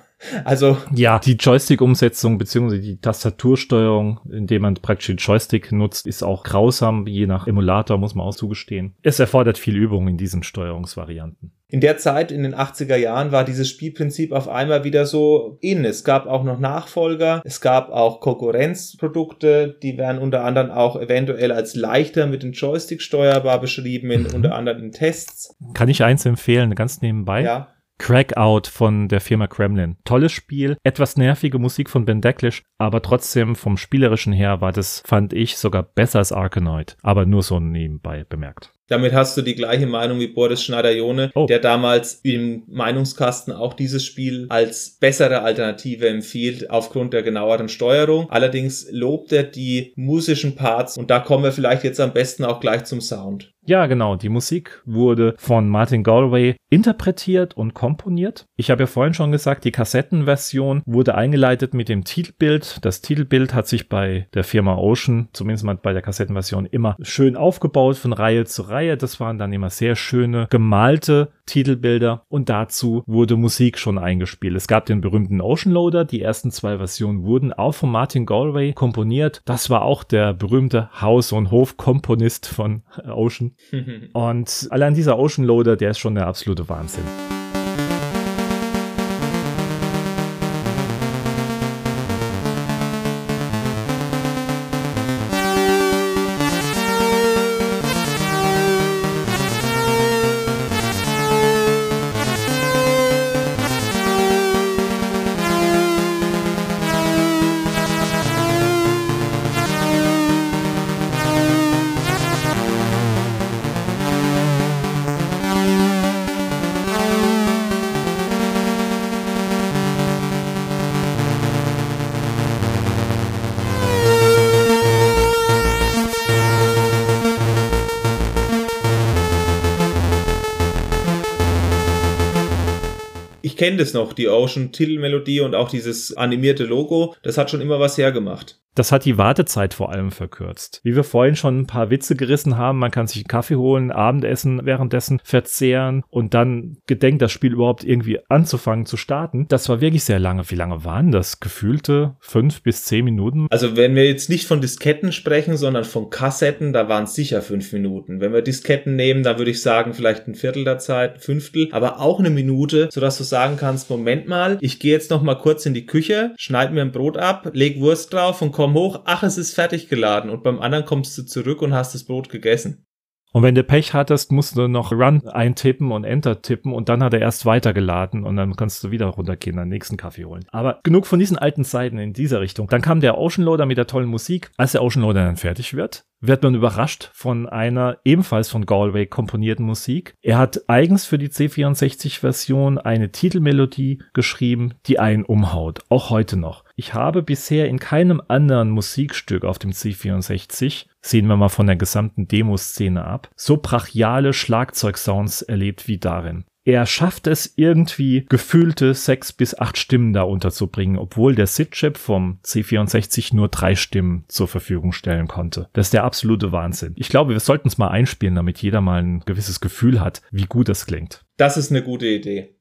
Also, Ja, die Joystick-Umsetzung bzw. die Tastatursteuerung, indem man praktisch den Joystick nutzt, ist auch grausam, je nach Emulator, muss man auch zugestehen. Es erfordert viel Übung in diesen Steuerungsvarianten. in der Zeit, in den 80er Jahren, war dieses Spielprinzip auf einmal wieder so in. Es gab auch noch Nachfolger, es gab auch Konkurrenzprodukte, die werden unter anderem auch eventuell als leichter mit dem Joystick steuerbar beschrieben, in, Mhm. unter anderem in Tests. Kann ich eins empfehlen, ganz nebenbei? Ja, Crackout von der Firma Kremlin. Tolles Spiel, etwas nervige Musik von Ben Decklish, aber trotzdem vom spielerischen her war das, fand ich, sogar besser als Arkanoid. Aber nur so nebenbei bemerkt. Damit hast du die gleiche Meinung wie Boris Schneider-Jone, Oh. der damals im Meinungskasten auch dieses Spiel als bessere Alternative empfiehlt, aufgrund der genaueren Steuerung. Allerdings lobt er die musischen Parts und da kommen wir vielleicht jetzt am besten auch gleich zum Sound. Ja, genau. Die Musik wurde von Martin Galway interpretiert und komponiert. Ich habe ja vorhin schon gesagt, die Kassettenversion wurde eingeleitet mit dem Titelbild. Das Titelbild hat sich bei der Firma Ocean, zumindest mal bei der Kassettenversion, immer schön aufgebaut von Reihe zu Reihe. Das waren dann immer sehr schöne gemalte Titelbilder und dazu wurde Musik schon eingespielt. Es gab den berühmten Ocean Loader. Die ersten zwei Versionen wurden auch von Martin Galway komponiert. Das war auch der berühmte Haus- und Hofkomponist von (laughs) Ocean. (laughs) Und allein dieser Ocean Loader, der ist schon der absolute Wahnsinn. Kenne das noch, die Ocean-Titelmelodie und auch dieses animierte Logo. Das hat schon immer was hergemacht. Das hat die Wartezeit vor allem verkürzt. Wie wir vorhin schon ein paar Witze gerissen haben, man kann sich einen Kaffee holen, Abendessen währenddessen verzehren und dann gedenkt das Spiel überhaupt irgendwie anzufangen zu starten. Das war wirklich sehr lange. Wie lange waren das? Gefühlte fünf bis zehn Minuten? Also wenn wir jetzt nicht von Disketten sprechen, sondern von Kassetten, da waren es sicher fünf Minuten. Wenn wir Disketten nehmen, dann würde ich sagen, vielleicht ein Viertel der Zeit, ein Fünftel, aber auch eine Minute, sodass du sagen kannst, Moment mal, ich gehe jetzt noch mal kurz in die Küche, schneide mir ein Brot ab, leg Wurst drauf und komm hoch, ach, es ist fertig geladen und beim anderen kommst du zurück und hast das Brot gegessen. Und wenn du Pech hattest, musst du noch Run eintippen und Enter tippen und dann hat er erst weitergeladen und dann kannst du wieder runtergehen, den nächsten Kaffee holen. Aber genug von diesen alten Zeiten in dieser Richtung. Dann kam der Ocean Loader mit der tollen Musik. Als der Ocean Loader dann fertig wird, wird man überrascht von einer ebenfalls von Galway komponierten Musik. Er hat eigens für die C64-Version eine Titelmelodie geschrieben, die einen umhaut, auch heute noch. Ich habe bisher in keinem anderen Musikstück auf dem C64, sehen wir mal von der gesamten Demoszene ab, so brachiale Schlagzeugsounds erlebt wie darin er schafft es irgendwie gefühlte sechs bis acht Stimmen da unterzubringen, obwohl der SID-Chip vom C64 nur drei Stimmen zur Verfügung stellen konnte. Das ist der absolute Wahnsinn. Ich glaube, wir sollten es mal einspielen, damit jeder mal ein gewisses Gefühl hat, wie gut das klingt. Das ist eine gute Idee.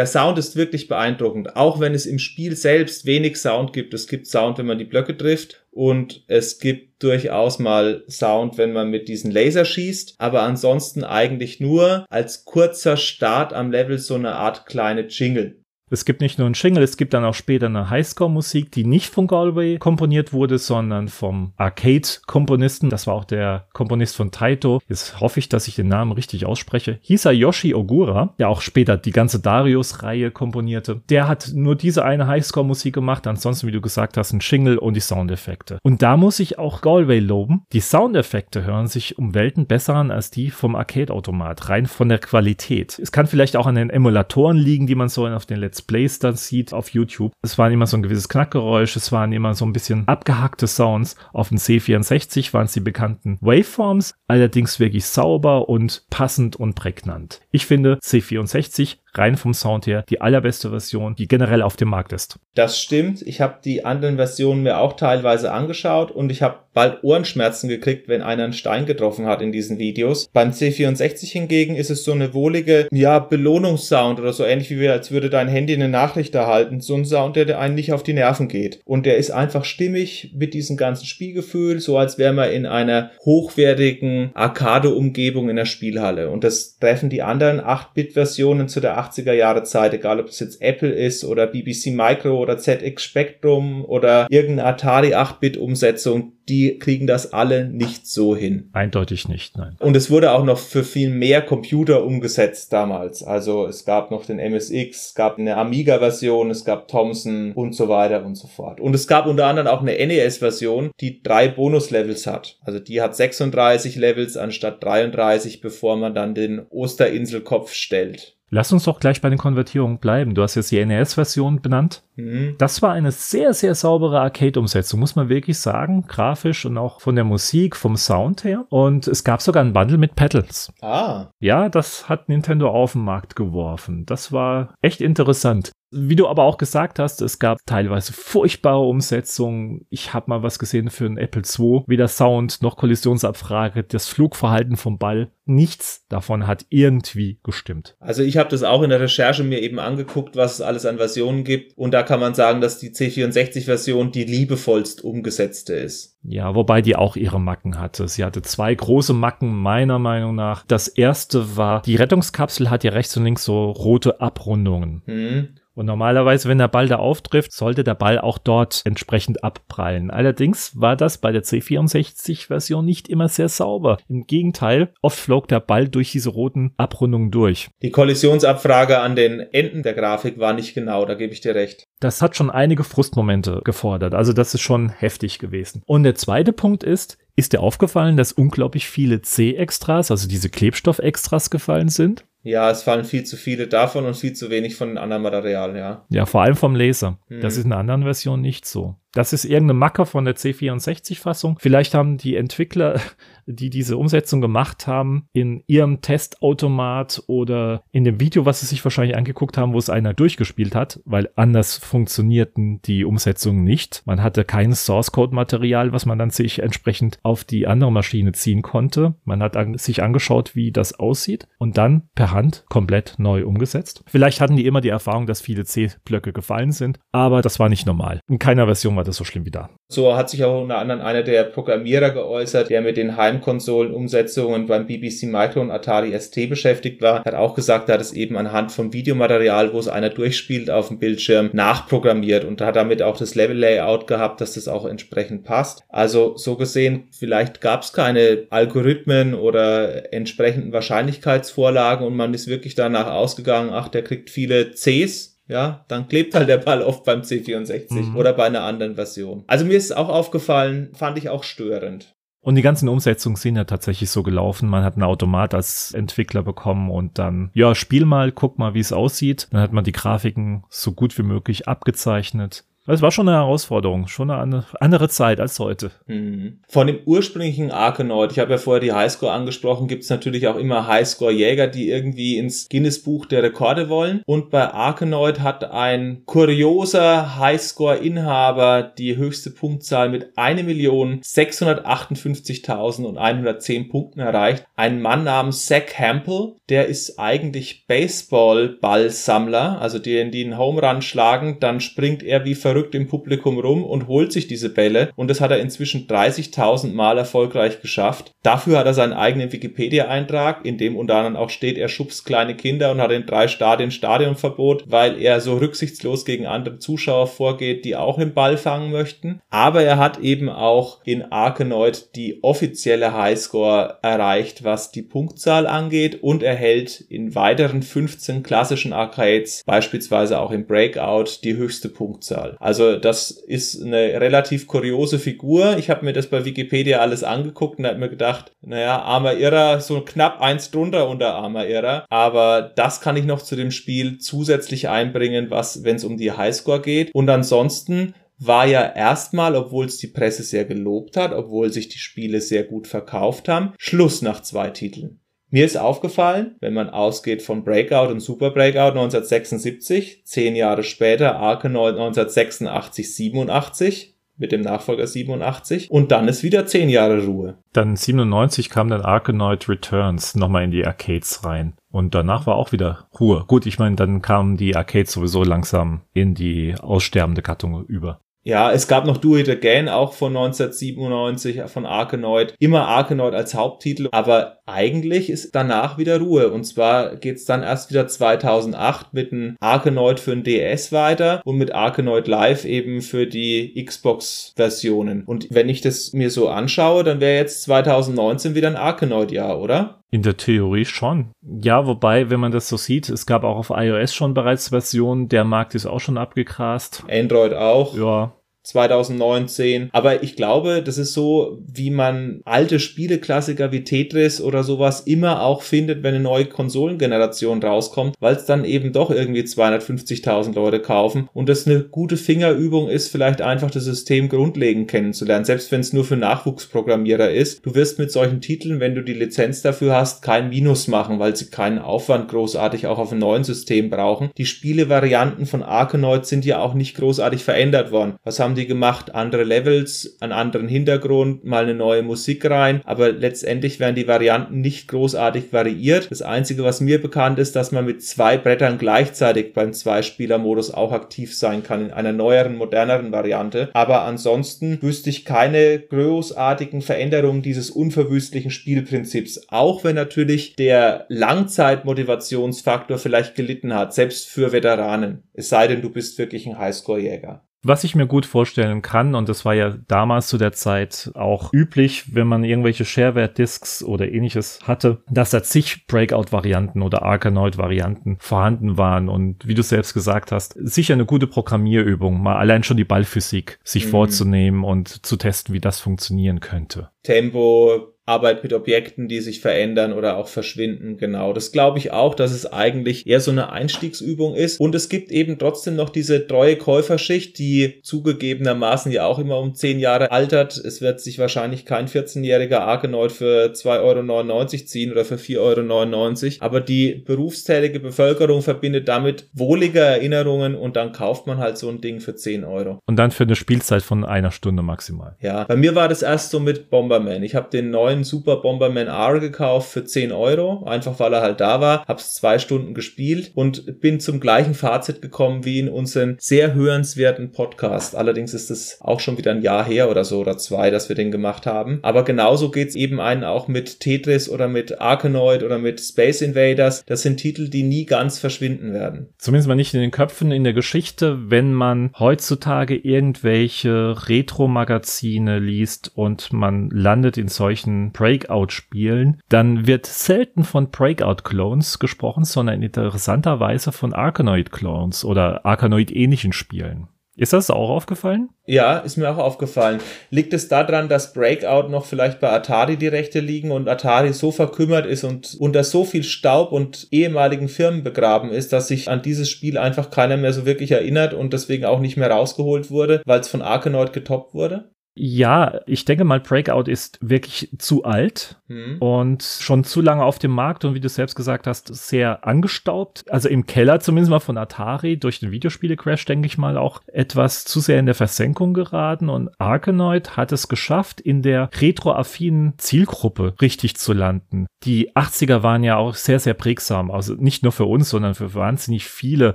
Der Sound ist wirklich beeindruckend, auch wenn es im Spiel selbst wenig Sound gibt. Es gibt Sound, wenn man die Blöcke trifft und es gibt durchaus mal Sound, wenn man mit diesen Laser schießt, aber ansonsten eigentlich nur als kurzer Start am Level so eine Art kleine Jingle. Es gibt nicht nur einen Jingle, es gibt dann auch später eine Highscore-Musik, die nicht von Galway komponiert wurde, sondern vom Arcade-Komponisten. Das war auch der Komponist von Taito. Jetzt hoffe ich, dass ich den Namen richtig ausspreche. Hisayoshi Ogura, der auch später die ganze Darius-Reihe komponierte. Der hat nur diese eine Highscore-Musik gemacht. Ansonsten, wie du gesagt hast, ein Jingle und die Soundeffekte. Und da muss ich auch Galway loben. Die Soundeffekte hören sich um Welten besser an als die vom Arcade-Automat. Rein von der Qualität. Es kann vielleicht auch an den Emulatoren liegen, die man so auf den Let's Let's Plays dann sieht auf YouTube. Es waren immer so ein gewisses Knackgeräusch, es waren immer so ein bisschen abgehackte Sounds. Auf dem C64 waren es die bekannten Waveforms, allerdings wirklich sauber und passend und prägnant. Ich finde, C64 rein vom Sound her die allerbeste Version, die generell auf dem Markt ist. Das stimmt. Ich habe die anderen Versionen mir auch teilweise angeschaut und ich habe bald Ohrenschmerzen gekriegt, wenn einer einen Stein getroffen hat in diesen Videos. Beim C64 hingegen ist es so eine wohlige, ja, Belohnungssound oder so ähnlich wie als würde dein Handy eine Nachricht erhalten. So ein Sound, der einen nicht auf die Nerven geht. Und der ist einfach stimmig mit diesem ganzen Spielgefühl, so als wäre man in einer hochwertigen Arcade-Umgebung in der Spielhalle. Und das treffen die anderen 8-Bit-Versionen zu der 80er Jahre Zeit, egal ob es jetzt Apple ist oder BBC Micro oder ZX Spectrum oder irgendeine Atari 8-Bit Umsetzung, die kriegen das alle nicht so hin. Eindeutig nicht, nein. Und es wurde auch noch für viel mehr Computer umgesetzt damals. Also es gab noch den MSX, es gab eine Amiga-Version, es gab Thomson und so weiter und so fort. Und es gab unter anderem auch eine NES-Version, die drei Bonus-Levels hat. Also die hat 36 Levels anstatt 33, bevor man dann den Osterinselkopf stellt. Lass uns doch gleich bei den Konvertierungen bleiben. Du hast jetzt die NES-Version benannt. Mhm. Das war eine sehr, sehr saubere Arcade-Umsetzung, muss man wirklich sagen. Grafisch und auch von der Musik, vom Sound her. Und es gab sogar ein Bundle mit Pedals. Ah. Ja, das hat Nintendo auf den Markt geworfen. Das war echt interessant. Wie du aber auch gesagt hast, es gab teilweise furchtbare Umsetzungen. Ich habe mal was gesehen für ein Apple II. Weder Sound noch Kollisionsabfrage, das Flugverhalten vom Ball. Nichts davon hat irgendwie gestimmt. Also ich habe das auch in der Recherche mir eben angeguckt, was es alles an Versionen gibt. Und da kann man sagen, dass die C64-Version die liebevollst umgesetzte ist. Ja, wobei die auch ihre Macken hatte. Sie hatte zwei große Macken, meiner Meinung nach. Das erste war, die Rettungskapsel hat ja rechts und links so rote Abrundungen. Hm. Und normalerweise, wenn der Ball da auftrifft, sollte der Ball auch dort entsprechend abprallen. Allerdings war das bei der C64-Version nicht immer sehr sauber. Im Gegenteil, oft flog der Ball durch diese roten Abrundungen durch. Die Kollisionsabfrage an den Enden der Grafik war nicht genau, da gebe ich dir recht. Das hat schon einige Frustmomente gefordert. Also das ist schon heftig gewesen. Und der zweite Punkt ist, ist dir aufgefallen, dass unglaublich viele C-Extras, also diese Klebstoff-Extras gefallen sind? Ja, es fallen viel zu viele davon und viel zu wenig von den anderen Materialien, ja. Ja, vor allem vom Laser. Hm. Das ist in einer anderen Version nicht so. Das ist irgendeine Macke von der C64-Fassung. Vielleicht haben die Entwickler, die diese Umsetzung gemacht haben, in ihrem Testautomat oder in dem Video, was sie sich wahrscheinlich angeguckt haben, wo es einer durchgespielt hat, weil anders funktionierten die Umsetzungen nicht. Man hatte kein Source-Code-Material, was man dann sich entsprechend auf die andere Maschine ziehen konnte. Man hat an, sich angeschaut, wie das aussieht und dann per Hand komplett neu umgesetzt. Vielleicht hatten die immer die Erfahrung, dass viele C-Blöcke gefallen sind, aber das war nicht normal. In keiner Version war das so schlimm wie da. So hat sich auch unter anderem einer der Programmierer geäußert, der mit den Heimkonsolen-Umsetzungen beim BBC Micro und Atari ST beschäftigt war, hat auch gesagt, er hat es eben anhand vom Videomaterial, wo es einer durchspielt auf dem Bildschirm, nachprogrammiert und hat damit auch das Level-Layout gehabt, dass das auch entsprechend passt. Also so gesehen, vielleicht gab es keine Algorithmen oder entsprechenden Wahrscheinlichkeitsvorlagen und man ist wirklich danach ausgegangen, ach, der kriegt viele Cs ja, dann klebt halt der Ball oft beim C64 mhm. oder bei einer anderen Version. Also mir ist auch aufgefallen, fand ich auch störend. Und die ganzen Umsetzungen sind ja tatsächlich so gelaufen. Man hat einen Automat als Entwickler bekommen und dann, ja, spiel mal, guck mal, wie es aussieht. Dann hat man die Grafiken so gut wie möglich abgezeichnet. Es war schon eine Herausforderung, schon eine andere Zeit als heute. Mhm. Von dem ursprünglichen Arkanoid, ich habe ja vorher die Highscore angesprochen, gibt es natürlich auch immer Highscore-Jäger, die irgendwie ins Guinness-Buch der Rekorde wollen. Und bei Arkanoid hat ein kurioser Highscore-Inhaber die höchste Punktzahl mit 1.658.110 Punkten erreicht. Ein Mann namens Zach Hampel, der ist eigentlich Baseball-Ballsammler, also die, die einen Home Run schlagen, dann springt er wie verrückt im Publikum rum und holt sich diese Bälle und das hat er inzwischen 30.000 Mal erfolgreich geschafft. Dafür hat er seinen eigenen Wikipedia-Eintrag, in dem unter anderem auch steht, er schubst kleine Kinder und hat in drei Stadien Stadionverbot, weil er so rücksichtslos gegen andere Zuschauer vorgeht, die auch den Ball fangen möchten. Aber er hat eben auch in Arkanoid die offizielle Highscore erreicht, was die Punktzahl angeht und er hält in weiteren 15 klassischen Arcades, beispielsweise auch im Breakout, die höchste Punktzahl. Also das ist eine relativ kuriose Figur. Ich habe mir das bei Wikipedia alles angeguckt und habe mir gedacht, naja, Armer Irrer, so knapp eins drunter unter Armer Irrer. Aber das kann ich noch zu dem Spiel zusätzlich einbringen, was, wenn es um die Highscore geht. Und ansonsten war ja erstmal, obwohl es die Presse sehr gelobt hat, obwohl sich die Spiele sehr gut verkauft haben, Schluss nach zwei Titeln. Mir ist aufgefallen, wenn man ausgeht von Breakout und Super Breakout 1976, zehn Jahre später Arkanoid 1986, 87 mit dem Nachfolger 87 und dann ist wieder zehn Jahre Ruhe. Dann 97 kam dann Arkanoid Returns nochmal in die Arcades rein. Und danach war auch wieder Ruhe. Gut, ich meine, dann kamen die Arcades sowieso langsam in die aussterbende Gattung über. Ja, es gab noch Do It Again, auch von 1997 von Arkanoid. Immer Arkanoid als Haupttitel, aber eigentlich ist danach wieder Ruhe. Und zwar geht's dann erst wieder 2008 mit einem Arkanoid für den DS weiter und mit Arkanoid Live eben für die Xbox-Versionen. Und wenn ich das mir so anschaue, dann wäre jetzt 2019 wieder ein Arkanoid-Jahr, oder? In der Theorie schon. Ja, wobei, wenn man das so sieht, es gab auch auf iOS schon bereits Versionen, der Markt ist auch schon abgegrast. Android auch. Ja. 2019. Aber ich glaube, das ist so, wie man alte Spieleklassiker wie Tetris oder sowas immer auch findet, wenn eine neue Konsolengeneration rauskommt, weil es dann eben doch irgendwie 250.000 Leute kaufen und das eine gute Fingerübung ist, vielleicht einfach das System grundlegend kennenzulernen, selbst wenn es nur für Nachwuchsprogrammierer ist. Du wirst mit solchen Titeln, wenn du die Lizenz dafür hast, kein Minus machen, weil sie keinen Aufwand großartig auch auf einem neuen System brauchen. Die Spielevarianten von Arkanoid sind ja auch nicht großartig verändert worden. Was haben die gemacht? Andere Levels, einen anderen Hintergrund, mal eine neue Musik rein, aber letztendlich werden die Varianten nicht großartig variiert. Das einzige, was mir bekannt ist, dass man mit zwei Brettern gleichzeitig beim Zwei-Spieler-Modus auch aktiv sein kann in einer neueren, moderneren Variante. Aber ansonsten wüsste ich keine großartigen Veränderungen dieses unverwüstlichen Spielprinzips. Auch wenn natürlich der Langzeitmotivationsfaktor vielleicht gelitten hat, selbst für Veteranen. Es sei denn, du bist wirklich ein Highscore-Jäger. Was ich mir gut vorstellen kann, und das war ja damals zu der Zeit auch üblich, wenn man irgendwelche Shareware-Disks oder ähnliches hatte, dass da zig Breakout-Varianten oder Arkanoid-Varianten vorhanden waren und wie du selbst gesagt hast, sicher eine gute Programmierübung, mal allein schon die Ballphysik sich mhm. vorzunehmen und zu testen, wie das funktionieren könnte. Tempo, Arbeit mit Objekten, die sich verändern oder auch verschwinden. Genau, das glaube ich auch, dass es eigentlich eher so eine Einstiegsübung ist. Und es gibt eben trotzdem noch diese treue Käuferschicht, die zugegebenermaßen ja auch immer um 10 Jahre altert. Es wird sich wahrscheinlich kein 14-jähriger Arkanoid für 2,99 Euro ziehen oder für 4,99 Euro. Aber die berufstätige Bevölkerung verbindet damit wohlige Erinnerungen und dann kauft man halt so ein Ding für 10 Euro. Und dann für eine Spielzeit von einer Stunde maximal. Ja, bei mir war das erst so mit Bomberman. Ich habe den neuen neuen Super Bomberman R gekauft für 10 Euro, einfach weil er halt da war, hab's zwei Stunden gespielt und bin zum gleichen Fazit gekommen wie in unseren sehr hörenswerten Podcast. Allerdings ist es auch schon wieder ein Jahr her oder so oder zwei, dass wir den gemacht haben. Aber genauso geht's eben einen auch mit Tetris oder mit Arkanoid oder mit Space Invaders. Das sind Titel, die nie ganz verschwinden werden. Zumindest mal nicht in den Köpfen in der Geschichte, wenn man heutzutage irgendwelche Retro-Magazine liest und man landet in solchen Breakout-Spielen, dann wird selten von Breakout-Clones gesprochen, sondern interessanterweise von Arkanoid-Clones oder Arkanoid-ähnlichen Spielen. Ist das auch aufgefallen? Ja, ist mir auch aufgefallen. Liegt es daran, dass Breakout noch vielleicht bei Atari die Rechte liegen und Atari so verkümmert ist und unter so viel Staub und ehemaligen Firmen begraben ist, dass sich an dieses Spiel einfach keiner mehr so wirklich erinnert und deswegen auch nicht mehr rausgeholt wurde, weil es von Arkanoid getoppt wurde? Ja, ich denke mal, Breakout ist wirklich zu alt hm. und schon zu lange auf dem Markt und wie du selbst gesagt hast, sehr angestaubt. Also im Keller zumindest mal von Atari durch den Videospiele-Crash, denke ich mal, auch etwas zu sehr in der Versenkung geraten und Arkanoid hat es geschafft, in der retroaffinen Zielgruppe richtig zu landen. Die 80er waren ja auch sehr, sehr prägsam, also nicht nur für uns, sondern für wahnsinnig viele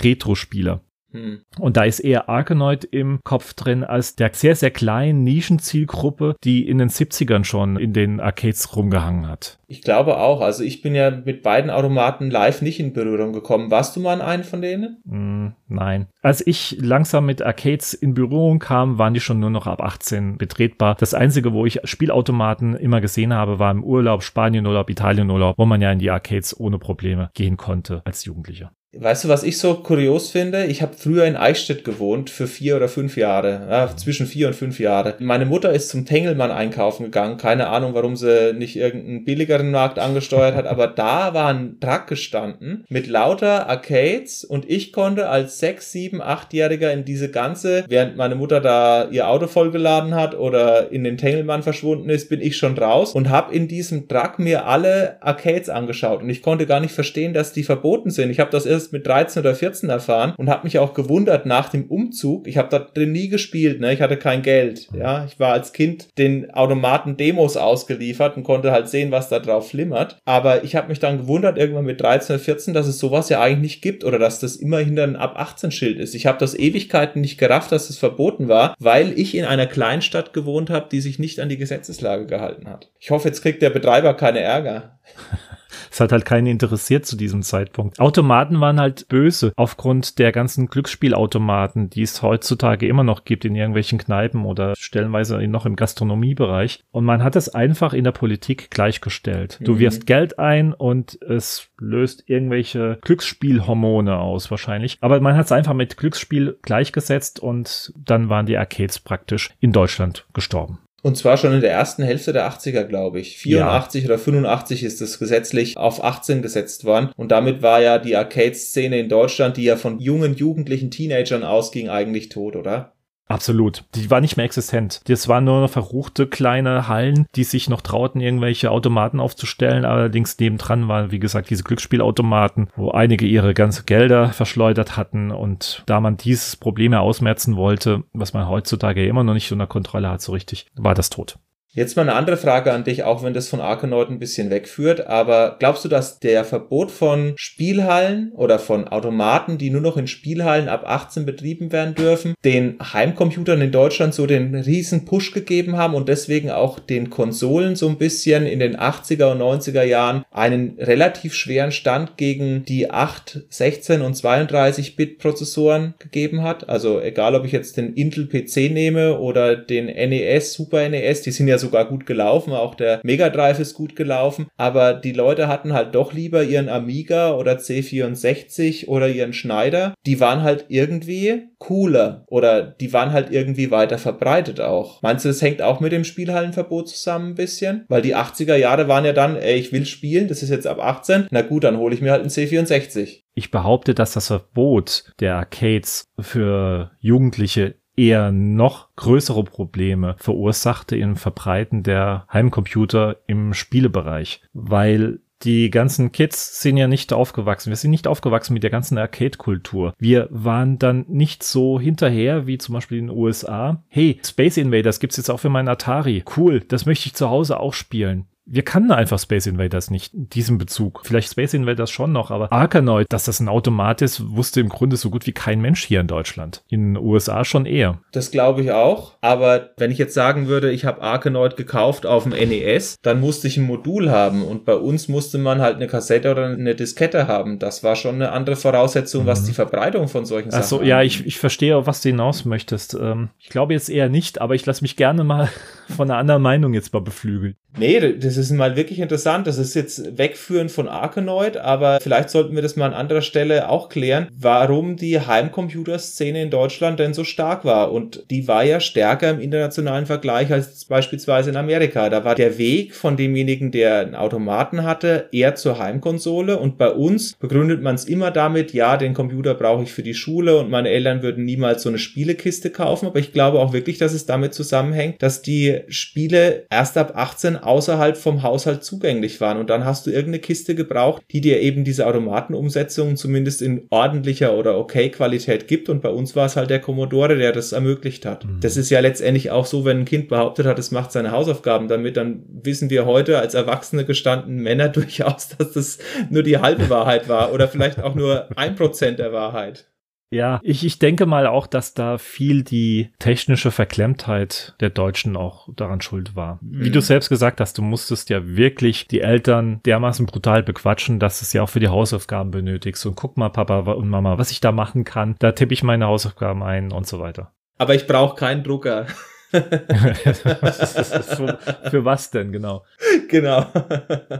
Retro-Spieler. Hm. Und da ist eher Arkanoid im Kopf drin als der sehr, sehr kleinen Nischenzielgruppe, die in den 70ern schon in den Arcades rumgehangen hat. Ich glaube auch. Also ich bin ja mit beiden Automaten live nicht in Berührung gekommen. Warst du mal an einen von denen? Mm, nein. Als ich langsam mit Arcades in Berührung kam, waren die schon nur noch ab 18 betretbar. Das einzige, wo ich Spielautomaten immer gesehen habe, war im Urlaub, Spanienurlaub, Italienurlaub, wo man ja in die Arcades ohne Probleme gehen konnte als Jugendlicher. Weißt du, was ich so kurios finde? Ich habe früher in Eichstätt gewohnt für vier oder fünf Jahre, ja, zwischen vier und fünf Jahre. Meine Mutter ist zum Tengelmann einkaufen gegangen. Keine Ahnung, warum sie nicht irgendeinen billigeren Markt angesteuert hat, aber da war ein Truck gestanden mit lauter Arcades und ich konnte als sechs, sieben, achtjähriger in diese ganze, während meine Mutter da ihr Auto vollgeladen hat oder in den Tengelmann verschwunden ist, bin ich schon raus und habe in diesem Truck mir alle Arcades angeschaut und ich konnte gar nicht verstehen, dass die verboten sind. Ich habe das erst erst mit 13 oder 14 erfahren und habe mich auch gewundert nach dem Umzug. Ich habe da drin nie gespielt, ne? Ich hatte kein Geld. Ja, ich war als Kind den Automaten Demos ausgeliefert und konnte halt sehen, was da drauf flimmert. Aber ich habe mich dann gewundert irgendwann mit 13 oder 14, dass es sowas ja eigentlich nicht gibt oder dass das immer hinter ein ab 18 Schild ist. Ich habe das Ewigkeiten nicht gerafft, dass es das verboten war, weil ich in einer Kleinstadt gewohnt habe, die sich nicht an die Gesetzeslage gehalten hat. Ich hoffe, jetzt kriegt der Betreiber keine Ärger. (laughs) Es hat halt keinen interessiert zu diesem Zeitpunkt. Automaten waren halt böse aufgrund der ganzen Glücksspielautomaten, die es heutzutage immer noch gibt in irgendwelchen Kneipen oder stellenweise noch im Gastronomiebereich. Und man hat es einfach in der Politik gleichgestellt. Du mhm. wirfst Geld ein und es löst irgendwelche Glücksspielhormone aus wahrscheinlich. Aber man hat es einfach mit Glücksspiel gleichgesetzt und dann waren die Arcades praktisch in Deutschland gestorben. Und zwar schon in der ersten Hälfte der 80er, glaube ich. 84 ja. oder 85 ist es gesetzlich auf 18 gesetzt worden. Und damit war ja die Arcade-Szene in Deutschland, die ja von jungen, jugendlichen Teenagern ausging, eigentlich tot, oder? Absolut. Die war nicht mehr existent. Das waren nur verruchte kleine Hallen, die sich noch trauten, irgendwelche Automaten aufzustellen. Allerdings nebendran waren, wie gesagt, diese Glücksspielautomaten, wo einige ihre ganze Gelder verschleudert hatten. Und da man dieses Problem ja ausmerzen wollte, was man heutzutage immer noch nicht unter Kontrolle hat, so richtig, war das tot. Jetzt mal eine andere Frage an dich, auch wenn das von Arkanoid ein bisschen wegführt, aber glaubst du, dass der Verbot von Spielhallen oder von Automaten, die nur noch in Spielhallen ab 18 betrieben werden dürfen, den Heimcomputern in Deutschland so den riesen Push gegeben haben und deswegen auch den Konsolen so ein bisschen in den 80er und 90er Jahren einen relativ schweren Stand gegen die 8, 16 und 32 Bit Prozessoren gegeben hat? Also egal, ob ich jetzt den Intel PC nehme oder den NES, Super NES, die sind ja sogar gut gelaufen, auch der Mega Drive ist gut gelaufen, aber die Leute hatten halt doch lieber ihren Amiga oder C64 oder ihren Schneider. Die waren halt irgendwie cooler oder die waren halt irgendwie weiter verbreitet auch. Meinst du, das hängt auch mit dem Spielhallenverbot zusammen ein bisschen? Weil die 80er Jahre waren ja dann, ey, ich will spielen, das ist jetzt ab 18, na gut, dann hole ich mir halt einen C64. Ich behaupte, dass das Verbot der Arcades für Jugendliche eher noch größere Probleme verursachte im Verbreiten der Heimcomputer im Spielebereich, weil die ganzen Kids sind ja nicht aufgewachsen. Wir sind nicht aufgewachsen mit der ganzen Arcade-Kultur. Wir waren dann nicht so hinterher wie zum Beispiel in den USA. Hey, Space Invaders gibt's jetzt auch für meinen Atari. Cool, das möchte ich zu Hause auch spielen wir kannten einfach Space Invaders nicht in diesem Bezug. Vielleicht Space Invaders schon noch, aber Arkanoid, dass das ein Automat ist, wusste im Grunde so gut wie kein Mensch hier in Deutschland. In den USA schon eher. Das glaube ich auch. Aber wenn ich jetzt sagen würde, ich habe Arkanoid gekauft auf dem NES, dann musste ich ein Modul haben und bei uns musste man halt eine Kassette oder eine Diskette haben. Das war schon eine andere Voraussetzung, mhm. was die Verbreitung von solchen Sachen Achso, ja, ich, ich verstehe, auf was du hinaus möchtest. Ähm, ich glaube jetzt eher nicht, aber ich lasse mich gerne mal von einer anderen Meinung jetzt mal beflügeln. Nee, das ist mal wirklich interessant. Das ist jetzt wegführend von Arkanoid, aber vielleicht sollten wir das mal an anderer Stelle auch klären, warum die Heimcomputerszene in Deutschland denn so stark war. Und die war ja stärker im internationalen Vergleich als beispielsweise in Amerika. Da war der Weg von demjenigen, der einen Automaten hatte, eher zur Heimkonsole. Und bei uns begründet man es immer damit, ja, den Computer brauche ich für die Schule und meine Eltern würden niemals so eine Spielekiste kaufen. Aber ich glaube auch wirklich, dass es damit zusammenhängt, dass die Spiele erst ab 18 außerhalb vom Haushalt zugänglich waren. Und dann hast du irgendeine Kiste gebraucht, die dir eben diese Automatenumsetzungen zumindest in ordentlicher oder okay Qualität gibt. Und bei uns war es halt der Commodore, der das ermöglicht hat. Mhm. Das ist ja letztendlich auch so, wenn ein Kind behauptet hat, es macht seine Hausaufgaben damit, dann wissen wir heute als erwachsene gestandene Männer (laughs) durchaus, dass das nur die halbe Wahrheit war oder vielleicht auch nur ein Prozent der Wahrheit. Ja, ich, ich denke mal auch, dass da viel die technische Verklemmtheit der Deutschen auch daran schuld war. Mhm. Wie du selbst gesagt hast, du musstest ja wirklich die Eltern dermaßen brutal bequatschen, dass es ja auch für die Hausaufgaben benötigst. Und guck mal, Papa und Mama, was ich da machen kann. Da tippe ich meine Hausaufgaben ein und so weiter. Aber ich brauche keinen Drucker. (laughs) für, für, was denn, genau? Genau.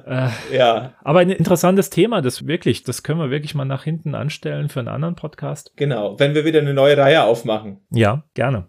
Äh, ja. Aber ein interessantes Thema, das wirklich, das können wir wirklich mal nach hinten anstellen für einen anderen Podcast. Genau, wenn wir wieder eine neue Reihe aufmachen. Ja, gerne.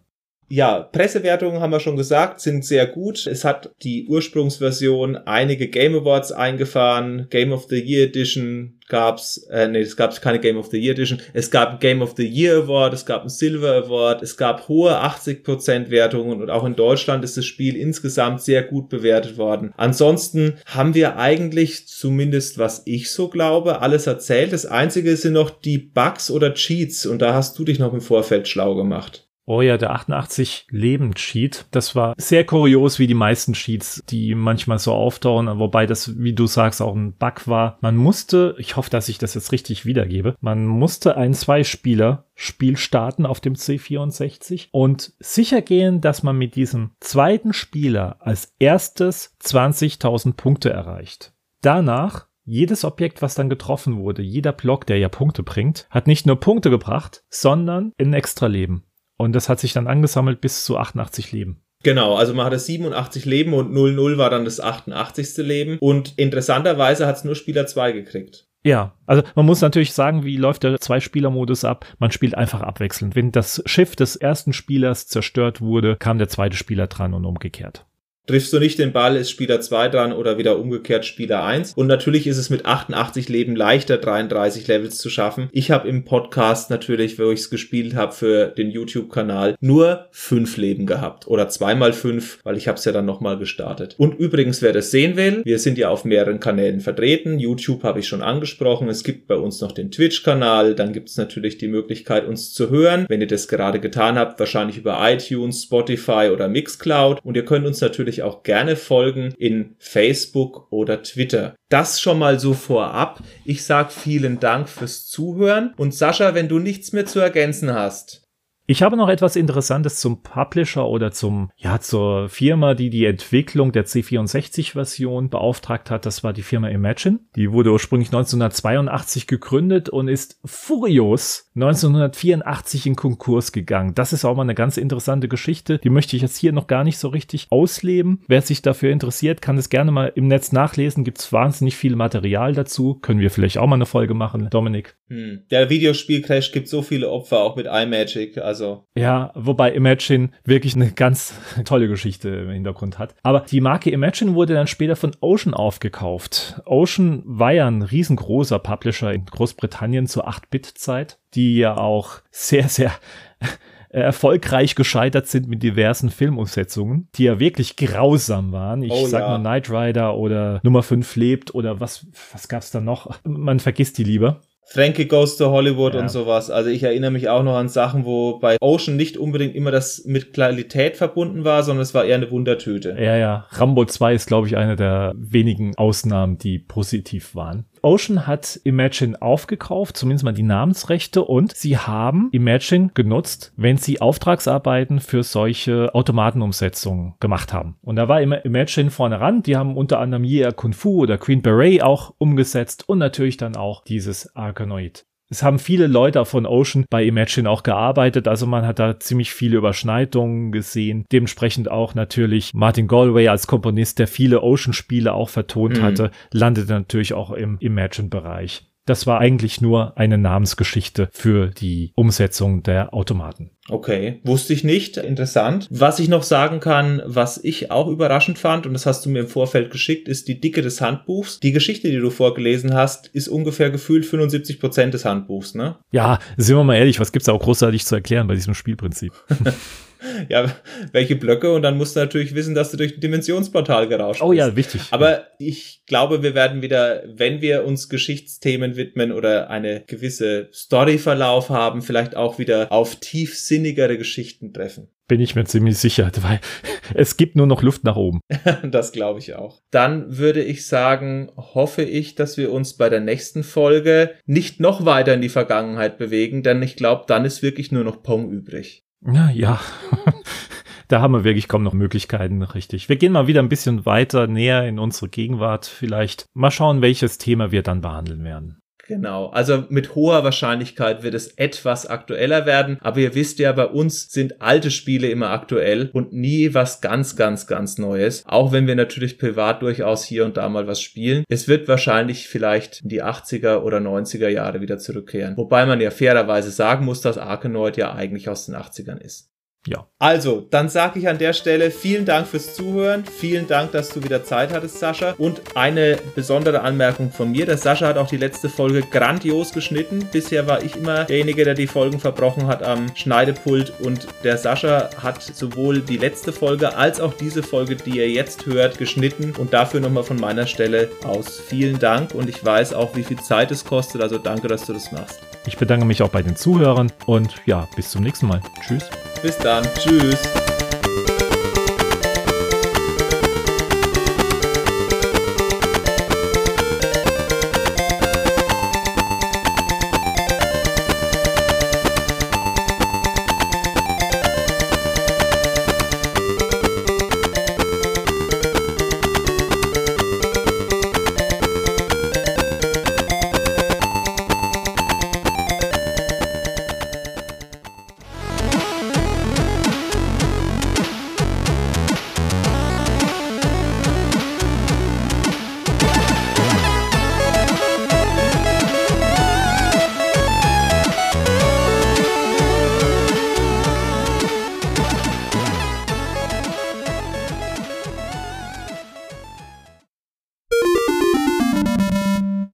Ja, Pressewertungen haben wir schon gesagt, sind sehr gut. Es hat die Ursprungsversion einige Game Awards eingefahren. Game of the Year Edition gab's, äh, nee, es gab keine Game of the Year Edition. Es gab Game of the Year Award, es gab einen Silver Award, es gab hohe 80% Wertungen und auch in Deutschland ist das Spiel insgesamt sehr gut bewertet worden. Ansonsten haben wir eigentlich, zumindest was ich so glaube, alles erzählt. Das einzige sind noch die Bugs oder Cheats und da hast du dich noch im Vorfeld schlau gemacht. Ja, der 88 Leben Cheat. Das war sehr kurios, wie die meisten Cheats, die manchmal so auftauchen, wobei das, wie du sagst, auch ein Bug war. Man musste, ich hoffe, dass ich das jetzt richtig wiedergebe, man musste ein Zwei-Spieler Spiel starten auf dem C64 und sicher gehen, dass man mit diesem zweiten Spieler als erstes 20.000 Punkte erreicht. Danach jedes Objekt, was dann getroffen wurde, jeder Block, der ja Punkte bringt, hat nicht nur Punkte gebracht, sondern ein extra Leben. Und das hat sich dann angesammelt bis zu 88 Leben. Genau, also man hatte 87 Leben und 0-0 war dann das 88. Leben. Und interessanterweise hat es nur Spieler 2 gekriegt. Ja, also man muss natürlich sagen, wie läuft der Zwei-Spieler-Modus ab? Man spielt einfach abwechselnd. Wenn das Schiff des ersten Spielers zerstört wurde, kam der zweite Spieler dran und umgekehrt. Triffst du nicht den Ball, ist Spieler 2 dran oder wieder umgekehrt Spieler 1. Und natürlich ist es mit 88 Leben leichter, 33 Levels zu schaffen. Ich habe im Podcast natürlich, wo ich es gespielt habe für den YouTube-Kanal, nur 5 Leben gehabt. Oder 2 mal 5, weil ich habe es ja dann nochmal gestartet. Und übrigens, wer das sehen will, wir sind ja auf mehreren Kanälen vertreten. YouTube habe ich schon angesprochen. Es gibt bei uns noch den Twitch-Kanal. Dann gibt es natürlich die Möglichkeit, uns zu hören. Wenn ihr das gerade getan habt, wahrscheinlich über iTunes, Spotify oder Mixcloud. Und ihr könnt uns natürlich auch gerne folgen in Facebook oder Twitter. Das schon mal so vorab. Ich sag vielen Dank fürs Zuhören und Sascha, wenn du nichts mehr zu ergänzen hast. Ich habe noch etwas Interessantes zum Publisher oder zum, ja, zur Firma, die die Entwicklung der C64-Version beauftragt hat. Das war die Firma Imagine. Die wurde ursprünglich 1982 gegründet und ist furios 1984 in Konkurs gegangen. Das ist auch mal eine ganz interessante Geschichte. Die möchte ich jetzt hier noch gar nicht so richtig ausleben. Wer sich dafür interessiert, kann es gerne mal im Netz nachlesen. Gibt es wahnsinnig viel Material dazu. Können wir vielleicht auch mal eine Folge machen, Dominik? Hm. Der Videospielcrash gibt so viele Opfer, auch mit iMagic. Also. Ja, wobei Imagine wirklich eine ganz (laughs) tolle Geschichte im Hintergrund hat. Aber die Marke Imagine wurde dann später von Ocean aufgekauft. Ocean war ja ein riesengroßer Publisher in Großbritannien zur 8-Bit-Zeit die ja auch sehr, sehr (laughs) erfolgreich gescheitert sind mit diversen Filmumsetzungen, die ja wirklich grausam waren. Ich oh, sag ja. mal Knight Rider oder Nummer 5 lebt oder was, was gab's da noch? Man vergisst die lieber. Frankie Goes to Hollywood ja. und sowas. Also ich erinnere mich auch noch an Sachen, wo bei Ocean nicht unbedingt immer das mit Qualität verbunden war, sondern es war eher eine Wundertüte. Ja, ja. Rambo 2 ist, glaube ich, eine der wenigen Ausnahmen, die positiv waren. Ocean hat Imagine aufgekauft, zumindest mal die Namensrechte, und sie haben Imagine genutzt, wenn sie Auftragsarbeiten für solche Automatenumsetzungen gemacht haben. Und da war Imagine vorne ran. Die haben unter anderem Year Kung Fu oder Queen Beret auch umgesetzt und natürlich dann auch dieses Arkanoid. Es haben viele Leute von Ocean bei Imagine auch gearbeitet, also man hat da ziemlich viele Überschneidungen gesehen. Dementsprechend auch natürlich Martin Galway als Komponist, der viele Ocean-Spiele auch vertont mhm. hatte, landete natürlich auch im Imagine-Bereich. Das war eigentlich nur eine Namensgeschichte für die Umsetzung der Automaten. Okay, wusste ich nicht. Interessant. Was ich noch sagen kann, was ich auch überraschend fand, und das hast du mir im Vorfeld geschickt, ist die Dicke des Handbuchs. Die Geschichte, die du vorgelesen hast, ist ungefähr gefühlt 75 Prozent des Handbuchs, ne? Ja, sind wir mal ehrlich, was gibt's da auch großartig zu erklären bei diesem Spielprinzip? (laughs) ja, welche Blöcke und dann musst du natürlich wissen, dass du durch ein Dimensionsportal gerauscht Oh bist. ja, wichtig. Aber ich glaube, wir werden wieder, wenn wir uns Geschichtsthemen widmen oder eine gewisse Storyverlauf haben, vielleicht auch wieder auf tiefsinnigere Geschichten treffen. Bin ich mir ziemlich sicher, (laughs) weil es gibt nur noch Luft nach oben. (laughs) das glaube ich auch. Dann würde ich sagen, hoffe ich, dass wir uns bei der nächsten Folge nicht noch weiter in die Vergangenheit bewegen, denn ich glaube, dann ist wirklich nur noch Pong übrig. Ja, ja. (laughs) da haben wir wirklich kaum noch Möglichkeiten, richtig. Wir gehen mal wieder ein bisschen weiter, näher in unsere Gegenwart vielleicht. Mal schauen, welches Thema wir dann behandeln werden. Genau, also mit hoher Wahrscheinlichkeit wird es etwas aktueller werden, aber ihr wisst ja, bei uns sind alte Spiele immer aktuell und nie was ganz, ganz, ganz Neues, auch wenn wir natürlich privat durchaus hier und da mal was spielen. Es wird wahrscheinlich vielleicht in die 80er oder 90er Jahre wieder zurückkehren, wobei man ja fairerweise sagen muss, dass Arkanoid ja eigentlich aus den 80ern ist. Ja. Also, dann sage ich an der Stelle vielen Dank fürs Zuhören. Vielen Dank, dass du wieder Zeit hattest, Sascha. Und eine besondere Anmerkung von mir. Der Sascha hat auch die letzte Folge grandios geschnitten. Bisher war ich immer derjenige, der die Folgen verbrochen hat am Schneidepult. Und der Sascha hat sowohl die letzte Folge als auch diese Folge, die ihr jetzt hört, geschnitten. Und dafür nochmal von meiner Stelle aus vielen Dank. Und ich weiß auch, wie viel Zeit es kostet. Also danke, dass du das machst. Ich bedanke mich auch bei den Zuhörern. Und ja, bis zum nächsten Mal. Tschüss. Bis dann. Tschüss.